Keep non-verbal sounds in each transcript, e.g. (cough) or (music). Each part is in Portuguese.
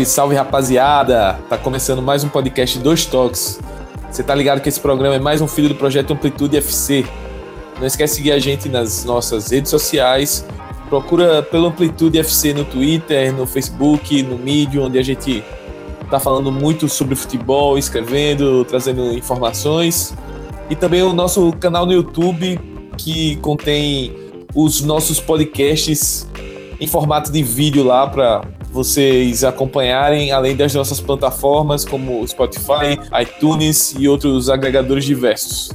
Salve, salve rapaziada! Tá começando mais um podcast Dois Toques. Você tá ligado que esse programa é mais um filho do projeto Amplitude FC. Não esquece de seguir a gente nas nossas redes sociais. Procura pelo Amplitude FC no Twitter, no Facebook, no Medium, onde a gente tá falando muito sobre futebol, escrevendo, trazendo informações. E também o nosso canal no YouTube, que contém os nossos podcasts em formato de vídeo lá para vocês acompanharem, além das nossas plataformas como Spotify, iTunes e outros agregadores diversos.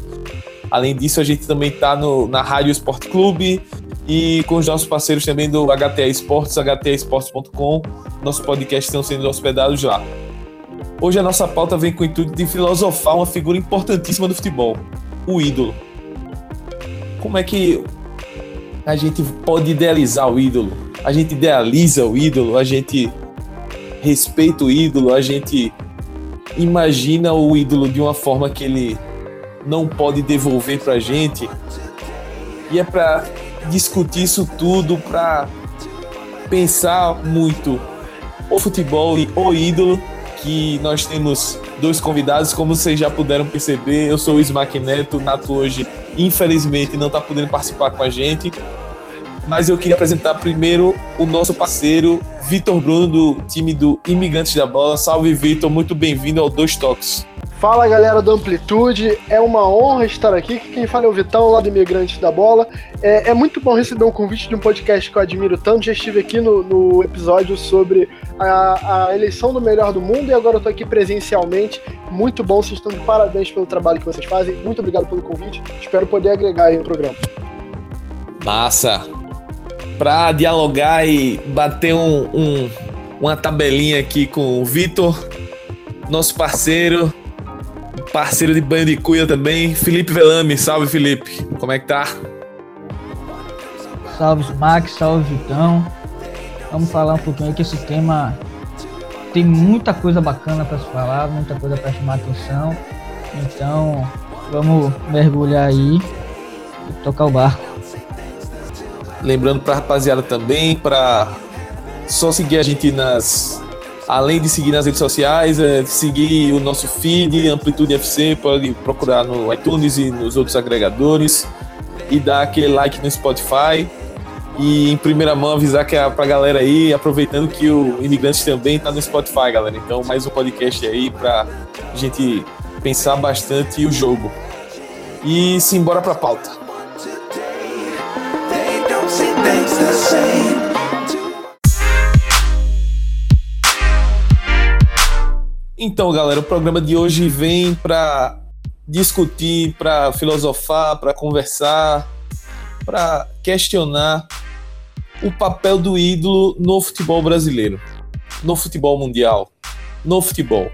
Além disso, a gente também está na Rádio Esporte Clube e com os nossos parceiros também do HTA Esportes, htaesportes.com. Nossos podcasts estão sendo hospedados lá. Hoje a nossa pauta vem com o intuito de filosofar uma figura importantíssima do futebol, o ídolo. Como é que a gente pode idealizar o ídolo? A gente idealiza o ídolo, a gente respeita o ídolo, a gente imagina o ídolo de uma forma que ele não pode devolver para a gente. E é para discutir isso tudo, para pensar muito o futebol e o ídolo, que nós temos dois convidados, como vocês já puderam perceber. Eu sou o Smack Neto, Nato hoje, infelizmente, não está podendo participar com a gente mas eu queria apresentar primeiro o nosso parceiro, Vitor Bruno, do time do Imigrantes da Bola. Salve, Vitor, muito bem-vindo ao Dois Toques. Fala galera do Amplitude, é uma honra estar aqui. Quem fala é o Vitão, lá do Imigrantes da Bola. É, é, muito bom receber um convite de um podcast que eu admiro tanto. Já estive aqui no, no episódio sobre a, a, eleição do melhor do mundo e agora eu tô aqui presencialmente. Muito bom, vocês estão de parabéns pelo trabalho que vocês fazem. Muito obrigado pelo convite. Espero poder agregar aí no programa. Massa! Para dialogar e bater um, um, uma tabelinha aqui com o Vitor, nosso parceiro, parceiro de banho de cuia também, Felipe Velame. Salve, Felipe. Como é que tá? Salve, Max. Salve, Vitão. Vamos falar um pouquinho que esse tema tem muita coisa bacana para se falar, muita coisa para chamar atenção. Então, vamos mergulhar aí e tocar o barco. Lembrando para rapaziada também, para só seguir a gente nas. Além de seguir nas redes sociais, é seguir o nosso feed, Amplitude FC, pode procurar no iTunes e nos outros agregadores e dar aquele like no Spotify. E em primeira mão avisar que é pra galera aí, aproveitando que o Imigrantes também tá no Spotify, galera. Então, mais um podcast aí pra gente pensar bastante o jogo. E simbora pra pauta. Então, galera, o programa de hoje vem para discutir, para filosofar, para conversar, para questionar o papel do ídolo no futebol brasileiro, no futebol mundial, no futebol.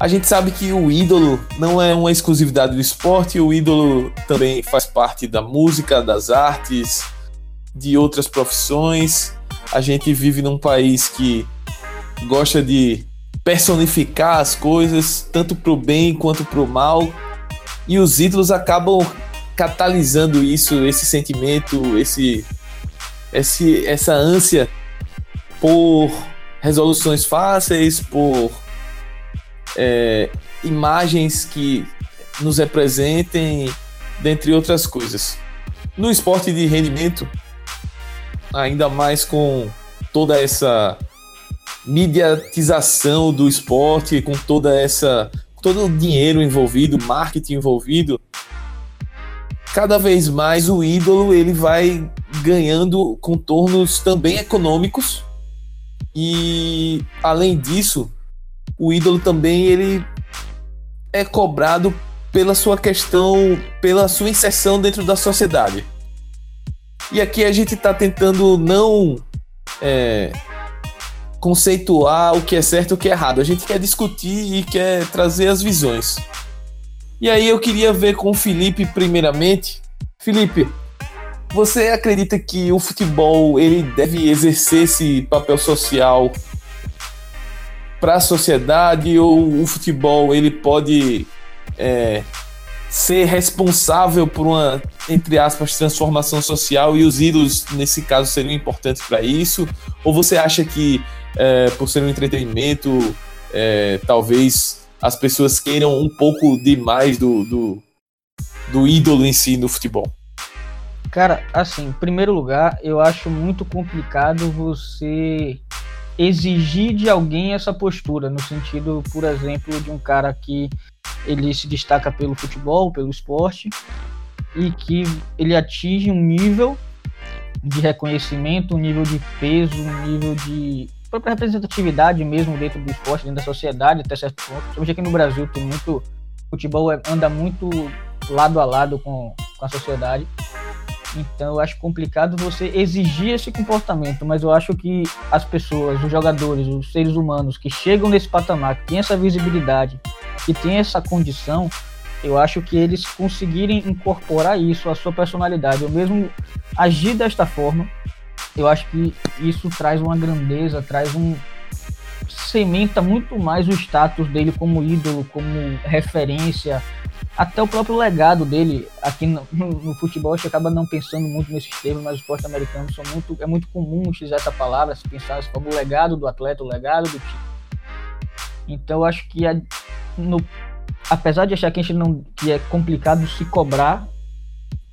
A gente sabe que o ídolo não é uma exclusividade do esporte, o ídolo também faz parte da música, das artes, de outras profissões. A gente vive num país que gosta de personificar as coisas, tanto para o bem quanto para o mal, e os ídolos acabam catalisando isso, esse sentimento, esse, esse essa ânsia por resoluções fáceis, por é, imagens que nos representem, dentre outras coisas. No esporte de rendimento, ainda mais com toda essa mediatização do esporte, com toda essa todo o dinheiro envolvido, marketing envolvido, cada vez mais o ídolo ele vai ganhando contornos também econômicos e além disso, o ídolo também ele é cobrado pela sua questão, pela sua inserção dentro da sociedade. E aqui a gente está tentando não é, conceituar o que é certo e o que é errado. A gente quer discutir e quer trazer as visões. E aí eu queria ver com o Felipe primeiramente. Felipe, você acredita que o futebol ele deve exercer esse papel social para a sociedade ou o futebol ele pode é, ser responsável por uma, entre aspas, transformação social e os ídolos, nesse caso, seriam importantes para isso? Ou você acha que é, por ser um entretenimento, é, talvez as pessoas queiram um pouco demais do, do, do ídolo em si no futebol? Cara, assim, em primeiro lugar, eu acho muito complicado você exigir de alguém essa postura, no sentido, por exemplo, de um cara que ele se destaca pelo futebol, pelo esporte, e que ele atinge um nível de reconhecimento, um nível de peso, um nível de própria representatividade mesmo dentro do esporte, dentro da sociedade, até certo ponto. Principalmente aqui no Brasil tem muito. Futebol é, anda muito lado a lado com, com a sociedade. Então eu acho complicado você exigir esse comportamento, mas eu acho que as pessoas, os jogadores, os seres humanos que chegam nesse patamar, que tem essa visibilidade, que tem essa condição, eu acho que eles conseguirem incorporar isso à sua personalidade, ou mesmo agir desta forma, eu acho que isso traz uma grandeza, traz um cementa muito mais o status dele como ídolo, como referência, até o próprio legado dele aqui no, no, futebol, a gente acaba não pensando muito nesses termos, mas os esportes americanos são muito, é muito comum utilizar essa palavra, se pensar como o legado do atleta, o legado do time. Então acho que a, no, apesar de achar que a gente não que é complicado se cobrar,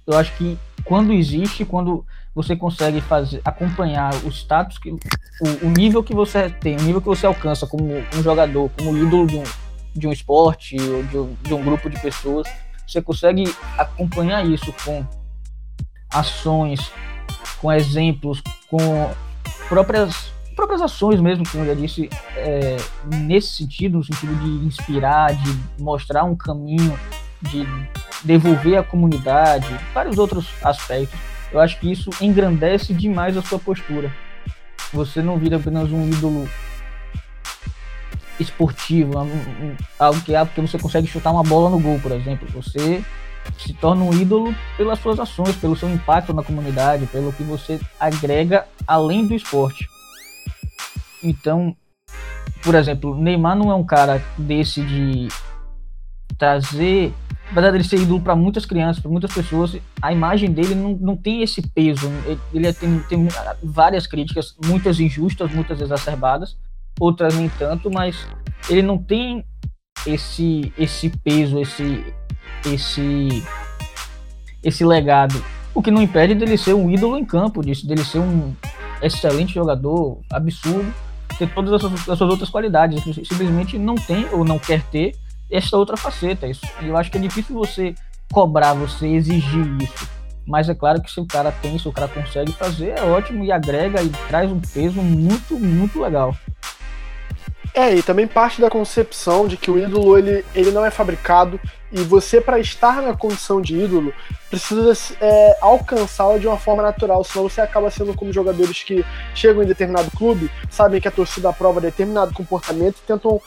eu acho que quando existe, quando você consegue fazer acompanhar o status que o, o nível que você tem, o nível que você alcança como um jogador, como ídolo de um de um esporte ou de um, de um grupo de pessoas, você consegue acompanhar isso com ações, com exemplos, com próprias próprias ações mesmo, como eu já disse, é, nesse sentido, no sentido de inspirar, de mostrar um caminho, de devolver à comunidade, vários outros aspectos. Eu acho que isso engrandece demais a sua postura. Você não vira apenas um ídolo esportivo, algo que é porque você consegue chutar uma bola no gol, por exemplo. Você se torna um ídolo pelas suas ações, pelo seu impacto na comunidade, pelo que você agrega além do esporte. Então, por exemplo, Neymar não é um cara desse de trazer, apesar dele ser ídolo para muitas crianças, para muitas pessoas, a imagem dele não, não tem esse peso. Ele tem, tem várias críticas, muitas injustas, muitas exacerbadas, outras nem tanto, mas ele não tem esse esse peso, esse esse esse legado. O que não impede dele ser um ídolo em campo, disso, dele ser um excelente jogador, absurdo, ter todas as suas, as suas outras qualidades. Simplesmente não tem ou não quer ter essa outra faceta. Isso, eu acho que é difícil você cobrar, você exigir isso. Mas é claro que se o cara tem, se o cara consegue fazer, é ótimo e agrega e traz um peso muito, muito legal. É, e também parte da concepção de que o ídolo ele, ele não é fabricado e você, para estar na condição de ídolo, precisa é, alcançá-la de uma forma natural, senão você acaba sendo como jogadores que chegam em determinado clube, sabem que a torcida aprova determinado comportamento e tentam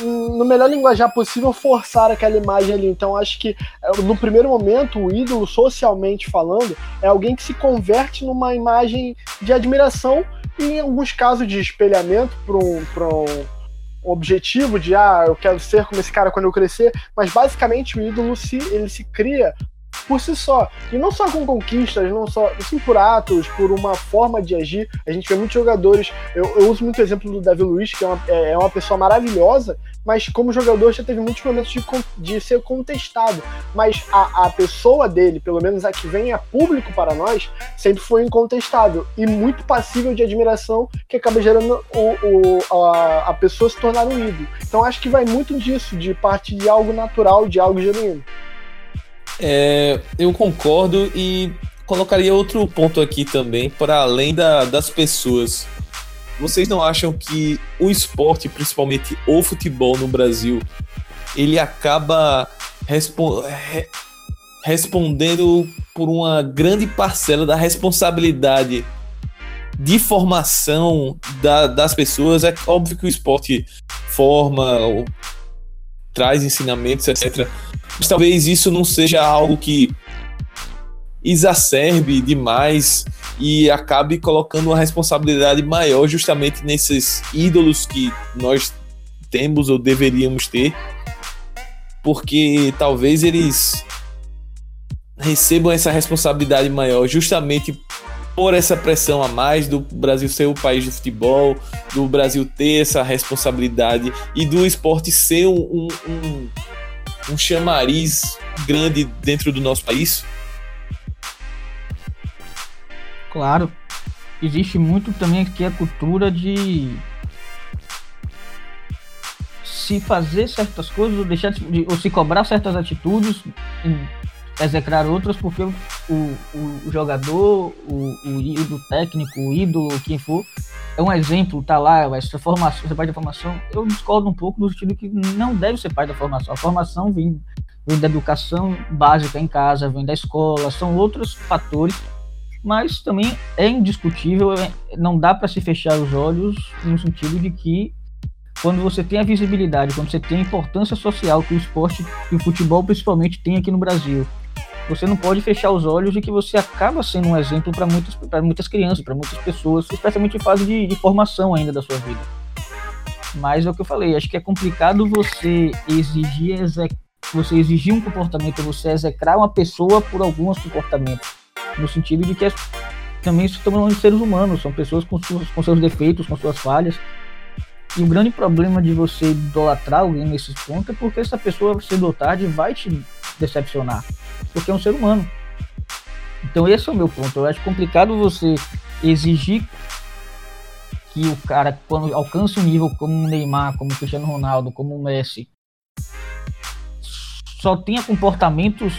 no melhor linguajar possível, forçar aquela imagem ali. Então, acho que é, no primeiro momento, o ídolo, socialmente falando, é alguém que se converte numa imagem de admiração e, em alguns casos, de espelhamento para um, um objetivo de ah, eu quero ser como esse cara quando eu crescer, mas basicamente o ídolo se ele se cria por si só. E não só com conquistas, não só assim, por atos, por uma forma de agir. A gente vê muitos jogadores. Eu, eu uso muito o exemplo do Davi Luiz, que é uma, é, é uma pessoa maravilhosa, mas como jogador já teve muitos momentos de, de ser contestado. Mas a, a pessoa dele, pelo menos a que vem a público para nós, sempre foi incontestável e muito passível de admiração, que acaba gerando o, o, a, a pessoa se tornar um ídolo. Então acho que vai muito disso, de parte de algo natural, de algo genuíno. É, eu concordo e colocaria outro ponto aqui também, para além da, das pessoas. Vocês não acham que o esporte, principalmente o futebol no Brasil, ele acaba respo re respondendo por uma grande parcela da responsabilidade de formação da, das pessoas? É óbvio que o esporte forma, traz ensinamentos, etc. Mas talvez isso não seja algo que exacerbe demais e acabe colocando uma responsabilidade maior justamente nesses ídolos que nós temos ou deveríamos ter, porque talvez eles recebam essa responsabilidade maior justamente por essa pressão a mais do Brasil ser o país do futebol, do Brasil ter essa responsabilidade e do esporte ser um, um, um chamariz grande dentro do nosso país? Claro. Existe muito também aqui a cultura de se fazer certas coisas ou deixar de, ou se cobrar certas atitudes execrar outras porque o, o, o jogador, o, o ídolo técnico, o ídolo, quem for, é um exemplo, tá lá, vai ser formação, ser parte da formação. Eu discordo um pouco no sentido que não deve ser parte da formação. A formação vem, vem da educação básica em casa, vem da escola, são outros fatores, mas também é indiscutível, é, não dá para se fechar os olhos no sentido de que quando você tem a visibilidade, quando você tem a importância social que o esporte e o futebol principalmente tem aqui no Brasil, você não pode fechar os olhos de que você acaba sendo um exemplo para muitas, muitas crianças, para muitas pessoas, especialmente em fase de, de, formação ainda da sua vida. Mas é o que eu falei, acho que é complicado você exigir, você exigir um comportamento, você execrar uma pessoa por alguns comportamentos. No sentido de que é, também estamos seres humanos, são pessoas com, suas, com seus defeitos, com suas falhas. E o grande problema de você idolatrar alguém nesse ponto é porque essa pessoa, cedo ou tarde, vai te decepcionar porque é um ser humano. Então esse é o meu ponto. Eu acho complicado você exigir que o cara, quando alcança um nível como o Neymar, como o Cristiano Ronaldo, como o Messi, só tenha comportamentos,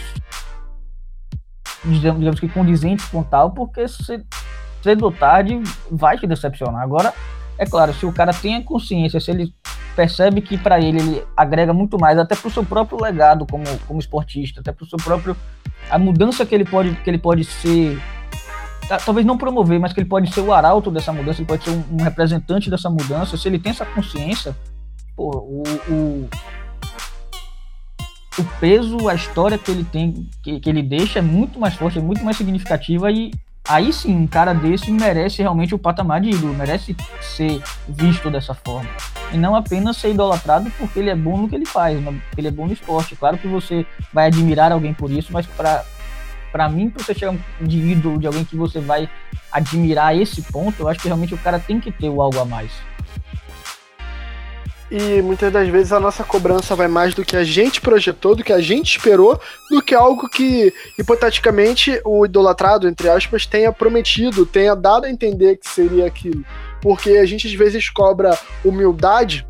digamos, digamos que condizentes com tal, porque cedo ou tarde vai te decepcionar. Agora, é claro, se o cara tem a consciência, se ele percebe que para ele ele agrega muito mais, até para o seu próprio legado como, como esportista, até para o seu próprio a mudança que ele pode que ele pode ser talvez não promover, mas que ele pode ser o arauto dessa mudança, ele pode ser um, um representante dessa mudança. Se ele tem essa consciência, pô, o, o, o peso, a história que ele tem, que, que ele deixa é muito mais forte, é muito mais significativa e aí sim, um cara desse merece realmente o patamar de ídolo, merece ser visto dessa forma. E não apenas ser idolatrado porque ele é bom no que ele faz, porque ele é bom no esporte. Claro que você vai admirar alguém por isso, mas para para mim, para você chegar de ídolo de alguém que você vai admirar esse ponto, eu acho que realmente o cara tem que ter algo a mais. E muitas das vezes a nossa cobrança vai mais do que a gente projetou, do que a gente esperou, do que algo que, hipoteticamente, o idolatrado, entre aspas, tenha prometido, tenha dado a entender que seria aquilo. Porque a gente às vezes cobra humildade,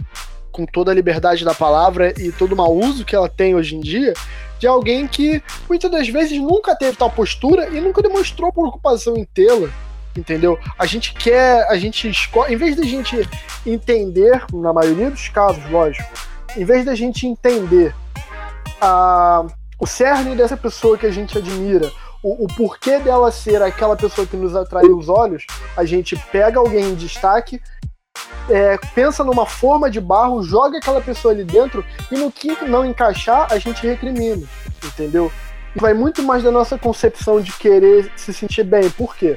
com toda a liberdade da palavra e todo o mau uso que ela tem hoje em dia, de alguém que muitas das vezes nunca teve tal postura e nunca demonstrou preocupação em tê-la entendeu? A gente quer, a gente escolhe, em vez da gente entender, na maioria dos casos, lógico, em vez da gente entender a, o cerne dessa pessoa que a gente admira, o, o, porquê dela ser aquela pessoa que nos atraiu os olhos, a gente pega alguém em destaque, é, pensa numa forma de barro, joga aquela pessoa ali dentro e no que não encaixar, a gente recrimina, entendeu? Vai muito mais da nossa concepção de querer se sentir bem. Por quê?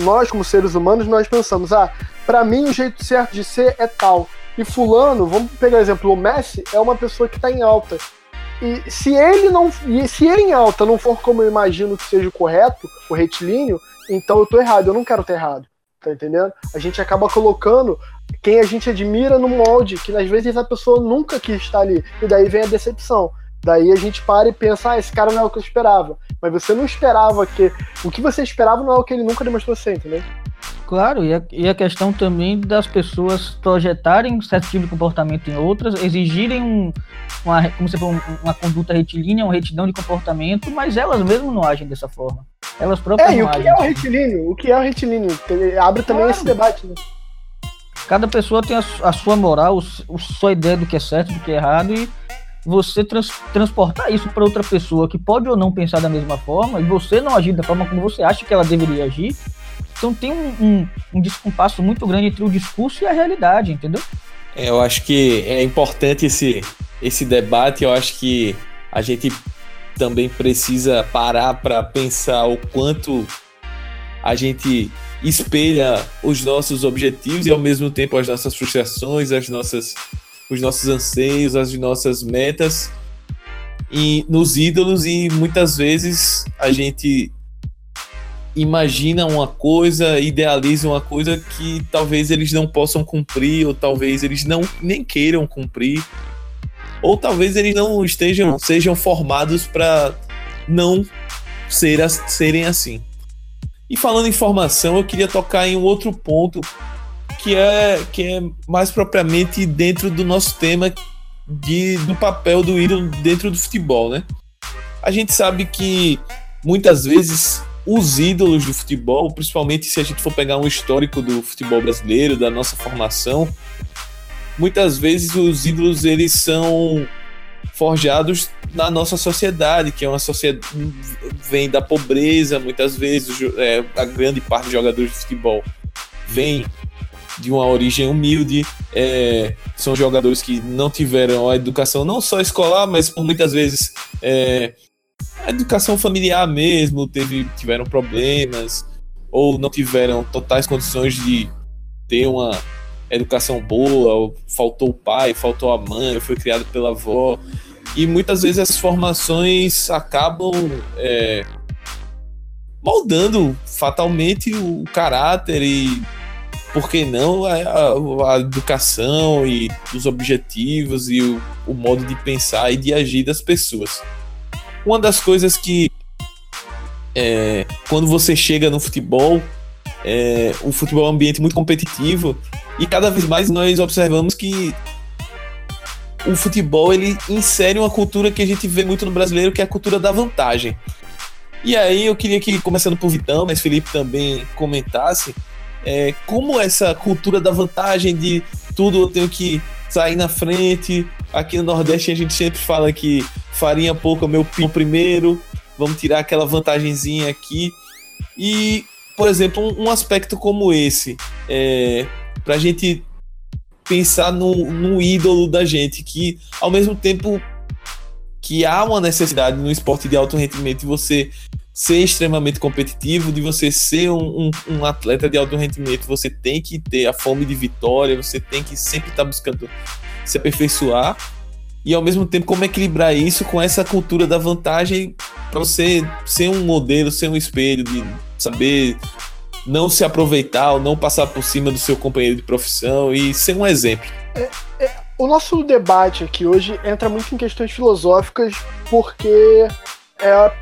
Nós, como seres humanos, nós pensamos, ah, para mim o jeito certo de ser é tal. E fulano, vamos pegar exemplo, o Messi é uma pessoa que está em alta. E se ele não, se ele em alta não for como eu imagino que seja o correto, o retilíneo, então eu tô errado, eu não quero ter errado. Tá entendendo? A gente acaba colocando quem a gente admira no molde, que às vezes a pessoa nunca quis estar ali. E daí vem a decepção. Daí a gente para e pensa, ah, esse cara não é o que eu esperava. Mas você não esperava que. O que você esperava não é o que ele nunca demonstrou ser, entendeu? Claro, e a, e a questão também das pessoas projetarem certo tipo de comportamento em outras, exigirem um, uma, como você falou, uma conduta retilínea, uma retidão de comportamento, mas elas mesmas não agem dessa forma. Elas próprias é, e o que é o retilíneo? O que é o retilíneo? Abre também claro. esse debate, né? Cada pessoa tem a, a sua moral, a sua ideia do que é certo, do que é errado, e você trans, transportar isso para outra pessoa que pode ou não pensar da mesma forma e você não agir da forma como você acha que ela deveria agir. Então tem um, um, um descompasso muito grande entre o discurso e a realidade, entendeu? É, eu acho que é importante esse, esse debate. Eu acho que a gente também precisa parar para pensar o quanto a gente espelha os nossos objetivos e ao mesmo tempo as nossas frustrações, as nossas os nossos anseios, as nossas metas e nos ídolos e muitas vezes a gente imaginam uma coisa, idealizam uma coisa que talvez eles não possam cumprir, ou talvez eles não nem queiram cumprir, ou talvez eles não estejam sejam formados para não ser, serem assim. E falando em formação, eu queria tocar em um outro ponto que é que é mais propriamente dentro do nosso tema de, do papel do ídolo dentro do futebol, né? A gente sabe que muitas vezes os ídolos do futebol, principalmente se a gente for pegar um histórico do futebol brasileiro, da nossa formação, muitas vezes os ídolos eles são forjados na nossa sociedade, que é uma sociedade vem da pobreza, muitas vezes é, a grande parte dos jogadores de futebol vem de uma origem humilde, é, são jogadores que não tiveram a educação não só escolar, mas muitas vezes é, a educação familiar mesmo, teve, tiveram problemas, ou não tiveram totais condições de ter uma educação boa, ou faltou o pai, faltou a mãe, foi criado pela avó. E muitas vezes essas formações acabam é, moldando fatalmente o caráter e, por que não, a, a, educação e os objetivos e o, o modo de pensar e de agir das pessoas. Uma das coisas que é, quando você chega no futebol, é, o futebol é um ambiente muito competitivo e cada vez mais nós observamos que o futebol ele insere uma cultura que a gente vê muito no brasileiro, que é a cultura da vantagem. E aí eu queria que, começando por Vitão, mas Felipe também comentasse é, como essa cultura da vantagem de tudo eu tenho que sair na frente. Aqui no Nordeste a gente sempre fala que farinha pouco é meu pino primeiro, vamos tirar aquela vantagenzinha aqui. E, por exemplo, um, um aspecto como esse, é, para a gente pensar no, no ídolo da gente, que ao mesmo tempo que há uma necessidade no esporte de alto rendimento de você ser extremamente competitivo, de você ser um, um, um, atleta de alto rendimento, você tem que ter a fome de vitória, você tem que sempre estar buscando se aperfeiçoar e ao mesmo tempo como equilibrar isso com essa cultura da vantagem para você ser um modelo, ser um espelho, de saber não se aproveitar ou não passar por cima do seu companheiro de profissão e ser um exemplo. É, é, o nosso debate aqui hoje entra muito em questões filosóficas porque é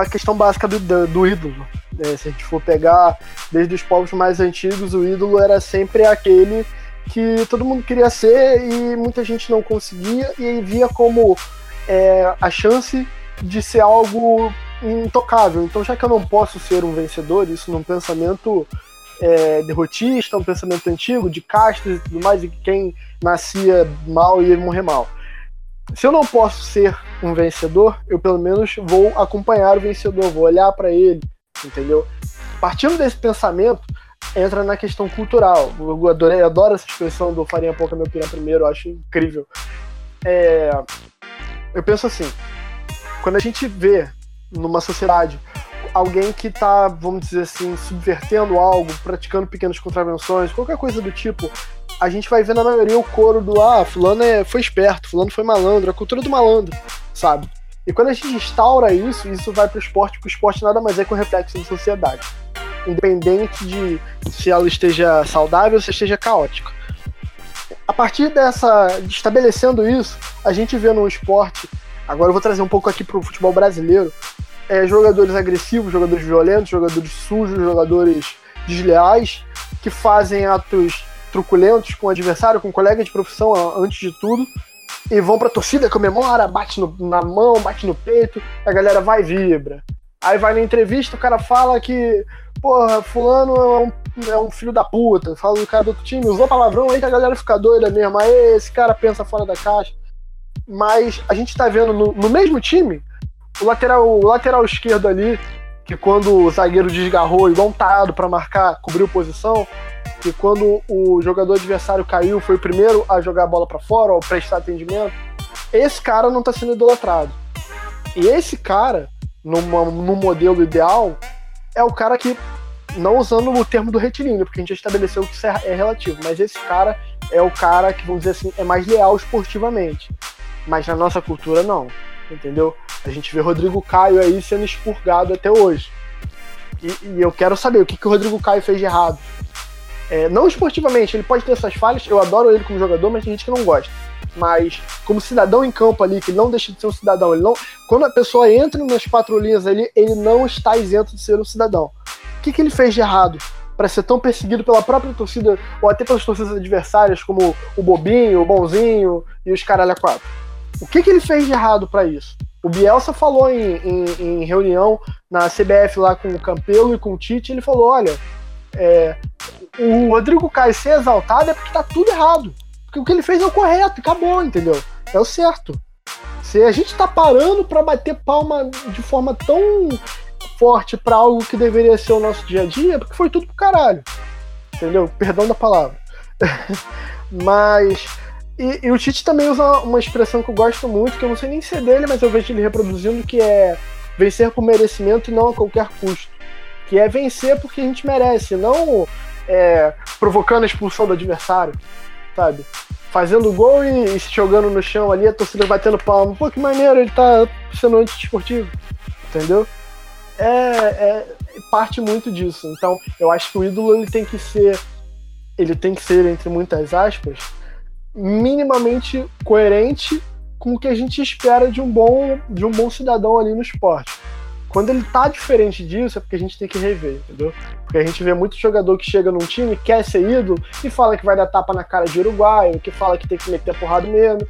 a questão básica do, do, do ídolo. Né? Se a gente for pegar desde os povos mais antigos, o ídolo era sempre aquele que todo mundo queria ser e muita gente não conseguia e via como é, a chance de ser algo intocável. Então, já que eu não posso ser um vencedor, isso num pensamento é, derrotista, um pensamento antigo de castas e tudo mais, e que quem nascia mal ia morrer mal se eu não posso ser um vencedor, eu pelo menos vou acompanhar o vencedor, vou olhar para ele, entendeu? Partindo desse pensamento, entra na questão cultural. Eu adorei, adoro essa expressão do farinha pouca meu pirão primeiro, eu acho incrível. É, eu penso assim, quando a gente vê numa sociedade alguém que está, vamos dizer assim, subvertendo algo, praticando pequenas contravenções, qualquer coisa do tipo, a gente vai ver na maioria o coro do ah, fulano é, foi esperto, fulano foi malandro, a cultura do malandro, sabe? E quando a gente instaura isso, isso vai pro esporte, porque o esporte nada mais é que um reflexo da sociedade. Independente de se ela esteja saudável ou se esteja caótica. A partir dessa. De estabelecendo isso, a gente vê no esporte. Agora eu vou trazer um pouco aqui pro futebol brasileiro. É, jogadores agressivos, jogadores violentos, jogadores sujos, jogadores desleais, que fazem atos truculentos com o adversário, com o colega de profissão antes de tudo, e vão pra torcida, comemora, bate no, na mão, bate no peito, a galera vai e vibra. Aí vai na entrevista, o cara fala que, porra, fulano é um, é um filho da puta, fala do cara do outro time, usou palavrão aí que a galera fica doida mesmo, aí esse cara pensa fora da caixa. Mas a gente tá vendo no, no mesmo time, o lateral, o lateral esquerdo ali, que quando o zagueiro desgarrou igual um tarado pra marcar, cobriu posição, que quando o jogador adversário caiu, foi o primeiro a jogar a bola para fora ou prestar atendimento, esse cara não está sendo idolatrado. E esse cara, numa, no modelo ideal, é o cara que, não usando o termo do retilíneo, porque a gente já estabeleceu que isso é, é relativo, mas esse cara é o cara que, vamos dizer assim, é mais leal esportivamente. Mas na nossa cultura, não. Entendeu? A gente vê Rodrigo Caio aí sendo expurgado até hoje. E, e eu quero saber o que, que o Rodrigo Caio fez de errado. É, não esportivamente, ele pode ter essas falhas, eu adoro ele como jogador, mas tem gente que não gosta. Mas como cidadão em campo ali, que não deixa de ser um cidadão, ele não, quando a pessoa entra nas quatro linhas ali, ele não está isento de ser um cidadão. O que, que ele fez de errado para ser tão perseguido pela própria torcida, ou até pelas torcidas adversárias, como o Bobinho, o Bonzinho e os caralho a quatro? O que, que ele fez de errado para isso? O Bielsa falou em, em, em, reunião na CBF lá com o Campelo e com o Tite, ele falou, olha, é, o Rodrigo Caio ser exaltado é porque tá tudo errado. Porque o que ele fez é o correto, acabou, entendeu? É o certo. Se a gente tá parando para bater palma de forma tão forte para algo que deveria ser o nosso dia a dia, é porque foi tudo pro caralho. Entendeu? Perdão da palavra. (laughs) mas. E, e, o Tite também usa uma expressão que eu gosto muito, que eu não sei nem se é dele, mas eu vejo ele reproduzindo, que é vencer por merecimento e não a qualquer custo. Que é vencer porque a gente merece, não é, provocando a expulsão do adversário, sabe? Fazendo gol e, e, se jogando no chão ali, a torcida batendo palma. Pô, que maneiro, ele tá sendo anti-esportivo, entendeu? É, é, parte muito disso. Então, eu acho que o ídolo ele tem que ser, ele tem que ser entre muitas aspas, minimamente coerente com o que a gente espera de um bom, de um bom cidadão ali no esporte. Quando ele tá diferente disso, é porque a gente tem que rever, entendeu? Porque a gente vê muito jogador que chega num time, quer ser ídolo e fala que vai dar tapa na cara de uruguaio, que fala que tem que meter porrada mesmo.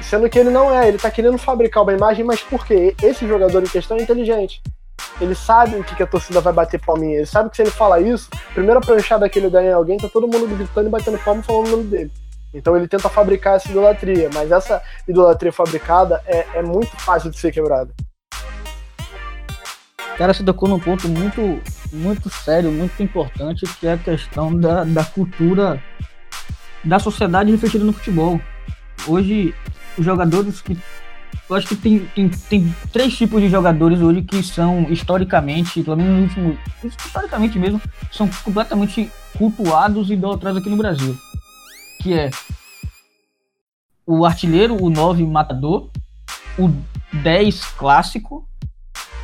Sendo que ele não é, ele tá querendo fabricar uma imagem, mas por quê? Esse jogador em questão é inteligente. Ele sabe o que, que a torcida vai bater palminha. Ele sabe que se ele fala isso, primeira pranchada que ele ganha em alguém, tá todo mundo gritando e batendo palma falando o nome dele. Então ele tenta fabricar essa idolatria, mas essa idolatria fabricada é, é muito fácil de ser quebrada. Cara, você tocou num ponto muito, muito sério, muito importante, que é a questão da, da cultura da sociedade refletida no futebol. Hoje, os jogadores que. Eu acho que tem, tem, tem três tipos de jogadores hoje que são historicamente, pelo menos no último. Historicamente mesmo, são completamente cultuados e idolatrados aqui no Brasil. Que é o artilheiro, o 9 matador, o 10 clássico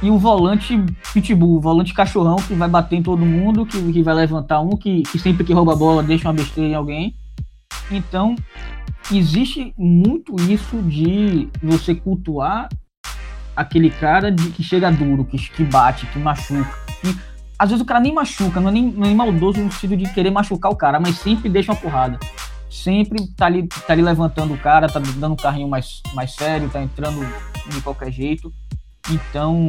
e o volante pitbull, o volante cachorrão que vai bater em todo mundo, que, que vai levantar um, que, que sempre que rouba a bola deixa uma besteira em alguém. Então, existe muito isso de você cultuar aquele cara de, que chega duro, que, que bate, que machuca. Que, às vezes o cara nem machuca, não é nem, é nem maldoso no sentido de querer machucar o cara, mas sempre deixa uma porrada. Sempre tá ali, tá ali levantando o cara, tá dando um carrinho mais, mais sério, tá entrando de qualquer jeito. Então,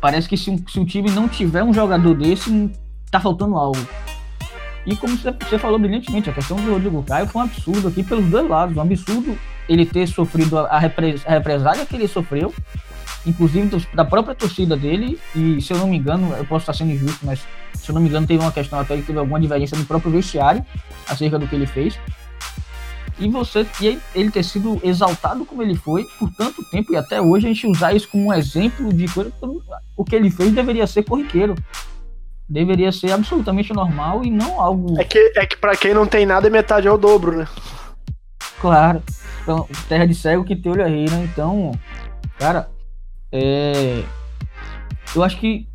parece que se, se o time não tiver um jogador desse, tá faltando algo. E como você falou brilhantemente, a questão do Rodrigo Caio foi um absurdo aqui pelos dois lados. Um absurdo ele ter sofrido a, repres, a represália que ele sofreu, inclusive da própria torcida dele. E se eu não me engano, eu posso estar sendo injusto, mas se eu não me engano, teve uma questão até que teve alguma divergência do próprio vestiário acerca do que ele fez e você e ele ter sido exaltado como ele foi por tanto tempo e até hoje a gente usar isso como um exemplo de coisa o que ele fez deveria ser corriqueiro. Deveria ser absolutamente normal e não algo é que é que para quem não tem nada é metade é o dobro né? Claro. Então, terra de cego que tem olho aí né? Então cara é eu acho que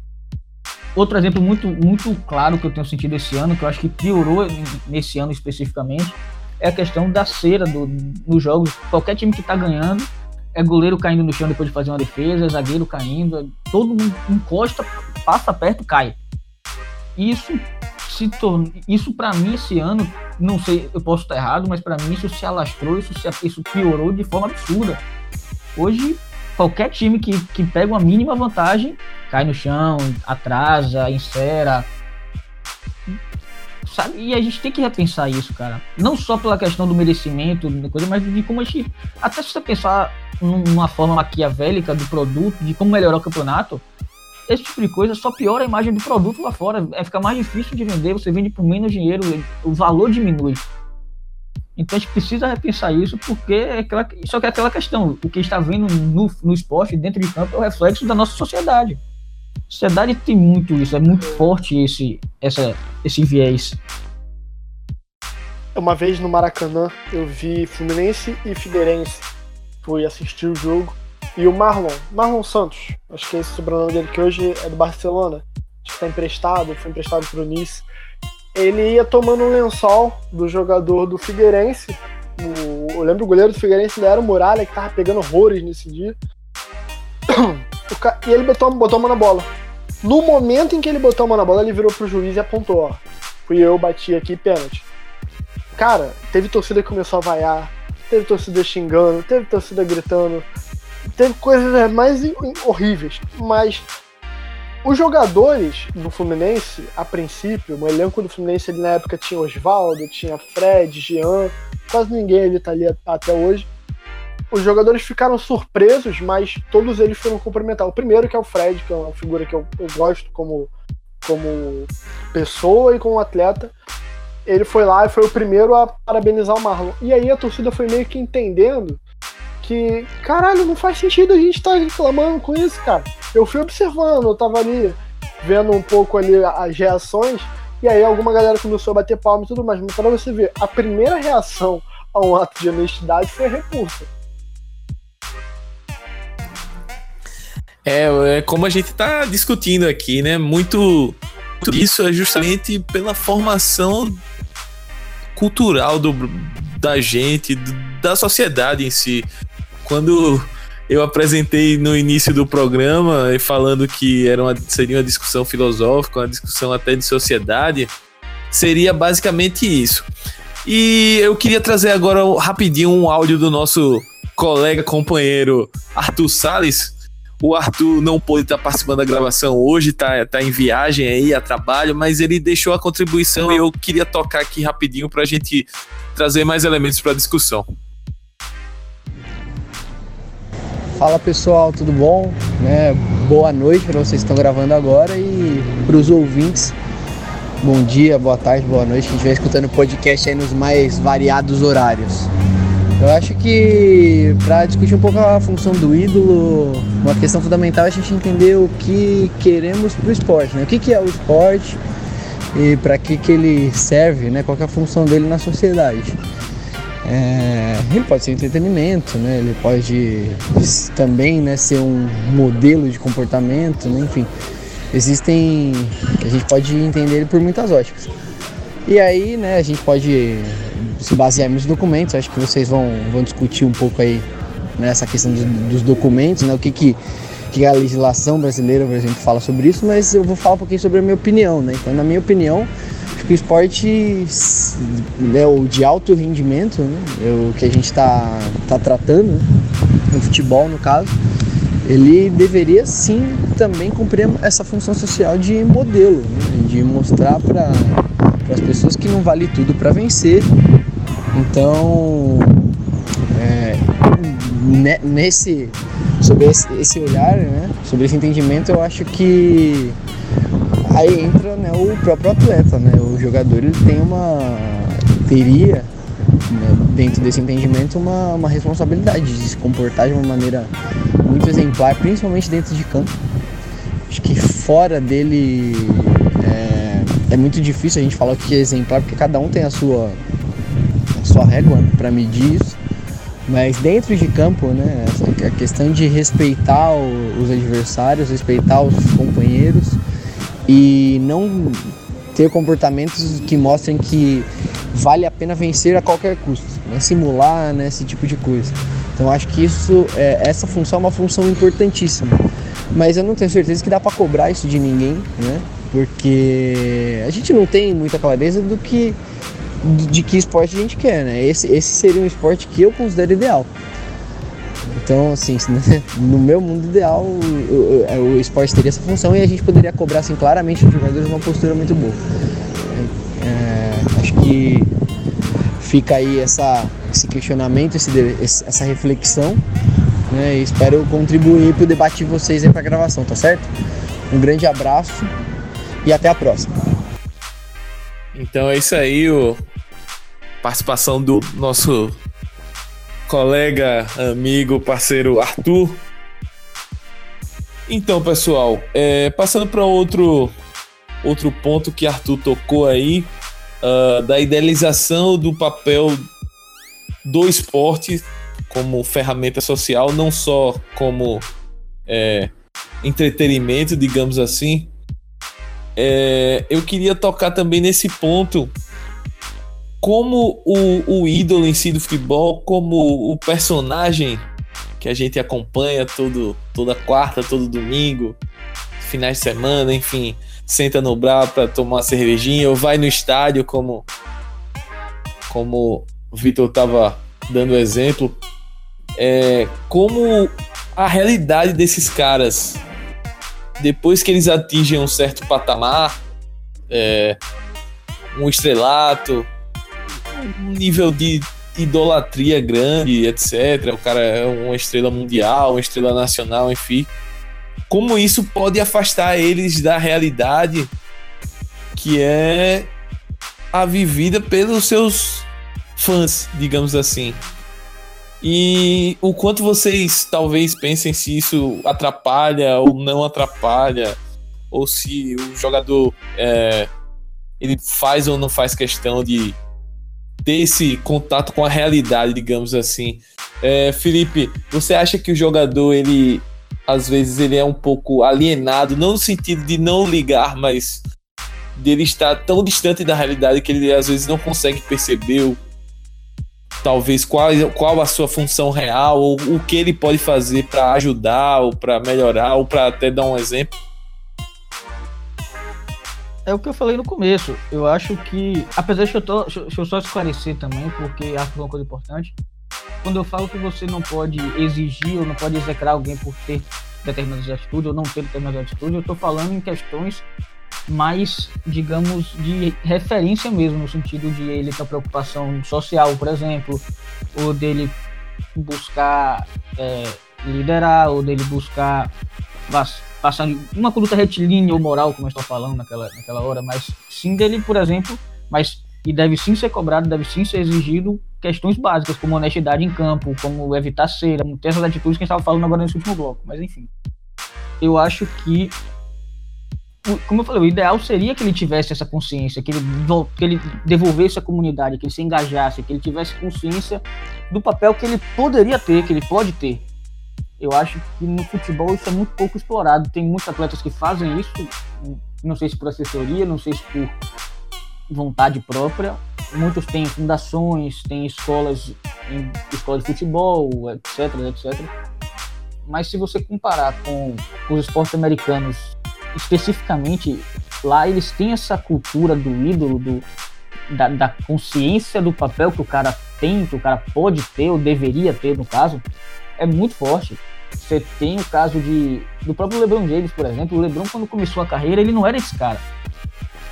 outro exemplo muito muito claro que eu tenho sentido esse ano que eu acho que piorou nesse ano especificamente é a questão da cera do, nos jogos. Qualquer time que está ganhando é goleiro caindo no chão depois de fazer uma defesa, zagueiro caindo, todo mundo encosta, passa perto, cai. Isso se torna, isso para mim esse ano, não sei, eu posso estar errado, mas para mim isso se alastrou, isso se, isso piorou de forma absurda. Hoje qualquer time que, que pega uma mínima vantagem cai no chão, atrasa, encera, sabe? E a gente tem que repensar isso, cara. Não só pela questão do merecimento, coisa, mas de como a gente. Até se você pensar numa forma maquiavélica do produto, de como melhorar o campeonato, esse tipo de coisa só piora a imagem do produto lá fora. É ficar mais difícil de vender, você vende por menos dinheiro, o valor diminui. Então a gente precisa repensar isso, porque é aquela, só que é aquela questão, o que está vendo no, no esporte, dentro de campo, é o reflexo da nossa sociedade. Sociedade tem muito isso, é muito forte esse, essa, esse viés. Uma vez no Maracanã, eu vi Fluminense e Figueirense. Fui assistir o jogo. E o Marlon, Marlon Santos, acho que é esse sobrenome dele, que hoje é do Barcelona. está emprestado, foi emprestado para o Nice. Ele ia tomando um lençol do jogador do Figueirense. O, eu lembro o goleiro do Figueirense ainda era o Muralha, que tava pegando horrores nesse dia. (clears throat) e ele botou, botou a mão na bola. No momento em que ele botou a mão na bola, ele virou pro juiz e apontou, ó. Fui eu, bati aqui, pênalti. Cara, teve torcida que começou a vaiar, teve torcida xingando, teve torcida gritando, teve coisas mais horríveis. Mas os jogadores do Fluminense, a princípio, o elenco do Fluminense ele, na época tinha Oswaldo, tinha Fred, Jean, quase ninguém ali tá ali até hoje. Os jogadores ficaram surpresos, mas todos eles foram cumprimentar. O primeiro, que é o Fred, que é uma figura que eu, eu gosto como, como pessoa e como atleta ele foi lá e foi o primeiro a parabenizar o Marlon. E aí a torcida foi meio que entendendo que, caralho, não faz sentido a gente estar tá reclamando com isso, cara. Eu fui observando, eu tava ali vendo um pouco ali as reações, e aí alguma galera começou a bater palma e tudo mais. Mas pra você ver, a primeira reação a um ato de honestidade foi repulsa. É, é como a gente tá discutindo aqui, né? Muito isso é justamente pela formação cultural do, da gente, da sociedade em si. Quando eu apresentei no início do programa falando que era uma, seria uma discussão filosófica, uma discussão até de sociedade, seria basicamente isso. E eu queria trazer agora rapidinho um áudio do nosso colega, companheiro Arthur Salles, o Arthur não pôde estar participando da gravação hoje, tá, tá em viagem aí, a trabalho, mas ele deixou a contribuição e eu queria tocar aqui rapidinho para a gente trazer mais elementos para a discussão. Fala pessoal, tudo bom? Né? Boa noite para vocês que estão gravando agora e para os ouvintes. Bom dia, boa tarde, boa noite. Gente vai escutando o podcast aí nos mais variados horários. Eu acho que para discutir um pouco a função do ídolo, uma questão fundamental é a gente entender o que queremos para o esporte, né? O que, que é o esporte e para que, que ele serve, né? Qual é a função dele na sociedade. É, ele pode ser entretenimento, né? Ele pode também né, ser um modelo de comportamento, né? enfim. Existem. A gente pode entender ele por muitas óticas. E aí, né, a gente pode se basear nos documentos, acho que vocês vão, vão discutir um pouco aí nessa né, questão dos, dos, documentos, né, o que, que, que a legislação brasileira, por exemplo, fala sobre isso, mas eu vou falar um pouquinho sobre a minha opinião, né? Então, na minha opinião, acho que o esporte né, o de alto rendimento, né, é o que a gente está tá tratando, né, o futebol no caso, ele deveria sim também cumprir essa função social de modelo, né, de mostrar para para as pessoas que não vale tudo para vencer. Então, é, nesse sobre esse, esse, olhar, né, sobre esse entendimento, eu acho que aí entra né, o próprio atleta, né, o jogador ele tem uma teria né, dentro desse entendimento uma, uma responsabilidade de se comportar de uma maneira muito exemplar, principalmente dentro de campo. Acho que fora dele é muito difícil a gente falar o que é exemplar, porque cada um tem a sua, a sua régua para medir isso. Mas dentro de campo, né, a questão de respeitar os adversários, respeitar os companheiros e não ter comportamentos que mostrem que vale a pena vencer a qualquer custo, né? simular né, esse tipo de coisa. Então acho que isso, é, essa função é uma função importantíssima. Mas eu não tenho certeza que dá para cobrar isso de ninguém, né? Porque a gente não tem muita clareza do que de que esporte a gente quer, né? Esse, esse seria um esporte que eu considero ideal. Então, assim, (laughs) no meu mundo ideal, o, o, o, esporte teria essa função e a gente poderia cobrar assim, claramente os jogadores uma postura muito boa. É, acho que fica aí essa, esse questionamento, esse, essa reflexão. Né? E espero contribuir para o debate de vocês aí para a gravação, tá certo? Um grande abraço e até a próxima. Então é isso aí, o participação do nosso colega, amigo, parceiro Arthur. Então, pessoal, é, passando para outro outro ponto que Arthur tocou aí, uh, da idealização do papel do esporte como ferramenta social, não só como é, entretenimento, digamos assim, é, eu queria tocar também nesse ponto como o, o ídolo em si do futebol, como o personagem que a gente acompanha todo, toda quarta, todo domingo, finais de semana, enfim, senta no brau para tomar uma cervejinha ou vai no estádio, como, como o Vitor estava dando exemplo. É, como a realidade desses caras depois que eles atingem um certo patamar, é, um estrelato, um nível de idolatria grande, etc. O cara é uma estrela mundial, uma estrela nacional, enfim. Como isso pode afastar eles da realidade que é a vivida pelos seus fãs, digamos assim. E o quanto vocês talvez pensem se isso atrapalha ou não atrapalha, ou se o jogador é, ele faz ou não faz questão de ter esse contato com a realidade, digamos assim. É, Felipe, você acha que o jogador ele às vezes ele é um pouco alienado, não no sentido de não ligar, mas dele estar tão distante da realidade que ele às vezes não consegue perceber talvez qual, qual a sua função real, ou o que ele pode fazer para ajudar, ou para melhorar, ou para até dar um exemplo? É o que eu falei no começo. Eu acho que, apesar de eu tô, deixa eu só esclarecer também, porque acho que é uma coisa importante. Quando eu falo que você não pode exigir ou não pode execrar alguém por ter determinadas atitudes ou não ter determinadas atitudes, eu estou falando em questões mais, digamos, de referência mesmo, no sentido de ele ter preocupação social, por exemplo, ou dele buscar é, liderar, ou dele buscar passar uma conduta retilínea ou moral, como eu estou falando naquela, naquela hora, mas sim dele, por exemplo, mas e deve sim ser cobrado, deve sim ser exigido questões básicas, como honestidade em campo, como evitar cera, ter essas atitudes que a gente estava falando agora nesse último bloco, mas enfim. Eu acho que como eu falei, o ideal seria que ele tivesse essa consciência, que ele, que ele devolvesse a comunidade, que ele se engajasse, que ele tivesse consciência do papel que ele poderia ter, que ele pode ter. Eu acho que no futebol isso é muito pouco explorado. Tem muitos atletas que fazem isso, não sei se por assessoria, não sei se por vontade própria. Muitos têm fundações, têm escolas, escola de futebol, etc, etc. Mas se você comparar com os esportes americanos especificamente lá eles têm essa cultura do ídolo, do, da, da, consciência do papel que o cara tem, que o cara pode ter, ou deveria ter, no caso, é muito forte. Você tem o caso de do próprio LeBron James, por exemplo. O LeBron, quando começou a carreira, ele não era esse cara.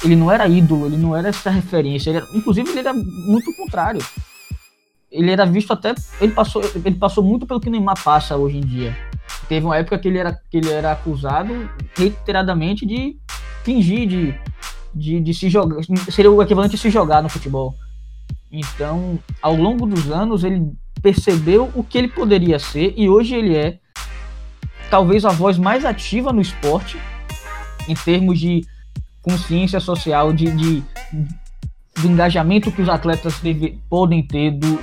Ele não era ídolo, ele não era essa referência. Ele era, inclusive, ele era muito o contrário. Ele era visto até. Ele passou, ele passou muito pelo que Neymar passa hoje em dia teve uma época que ele era, que ele era acusado reiteradamente de fingir, de, de, de se jogar, seria o equivalente de se jogar no futebol. Então, ao longo dos anos, ele percebeu o que ele poderia ser e hoje ele é talvez a voz mais ativa no esporte em termos de consciência social, de, de do engajamento que os atletas deve, podem ter. Do,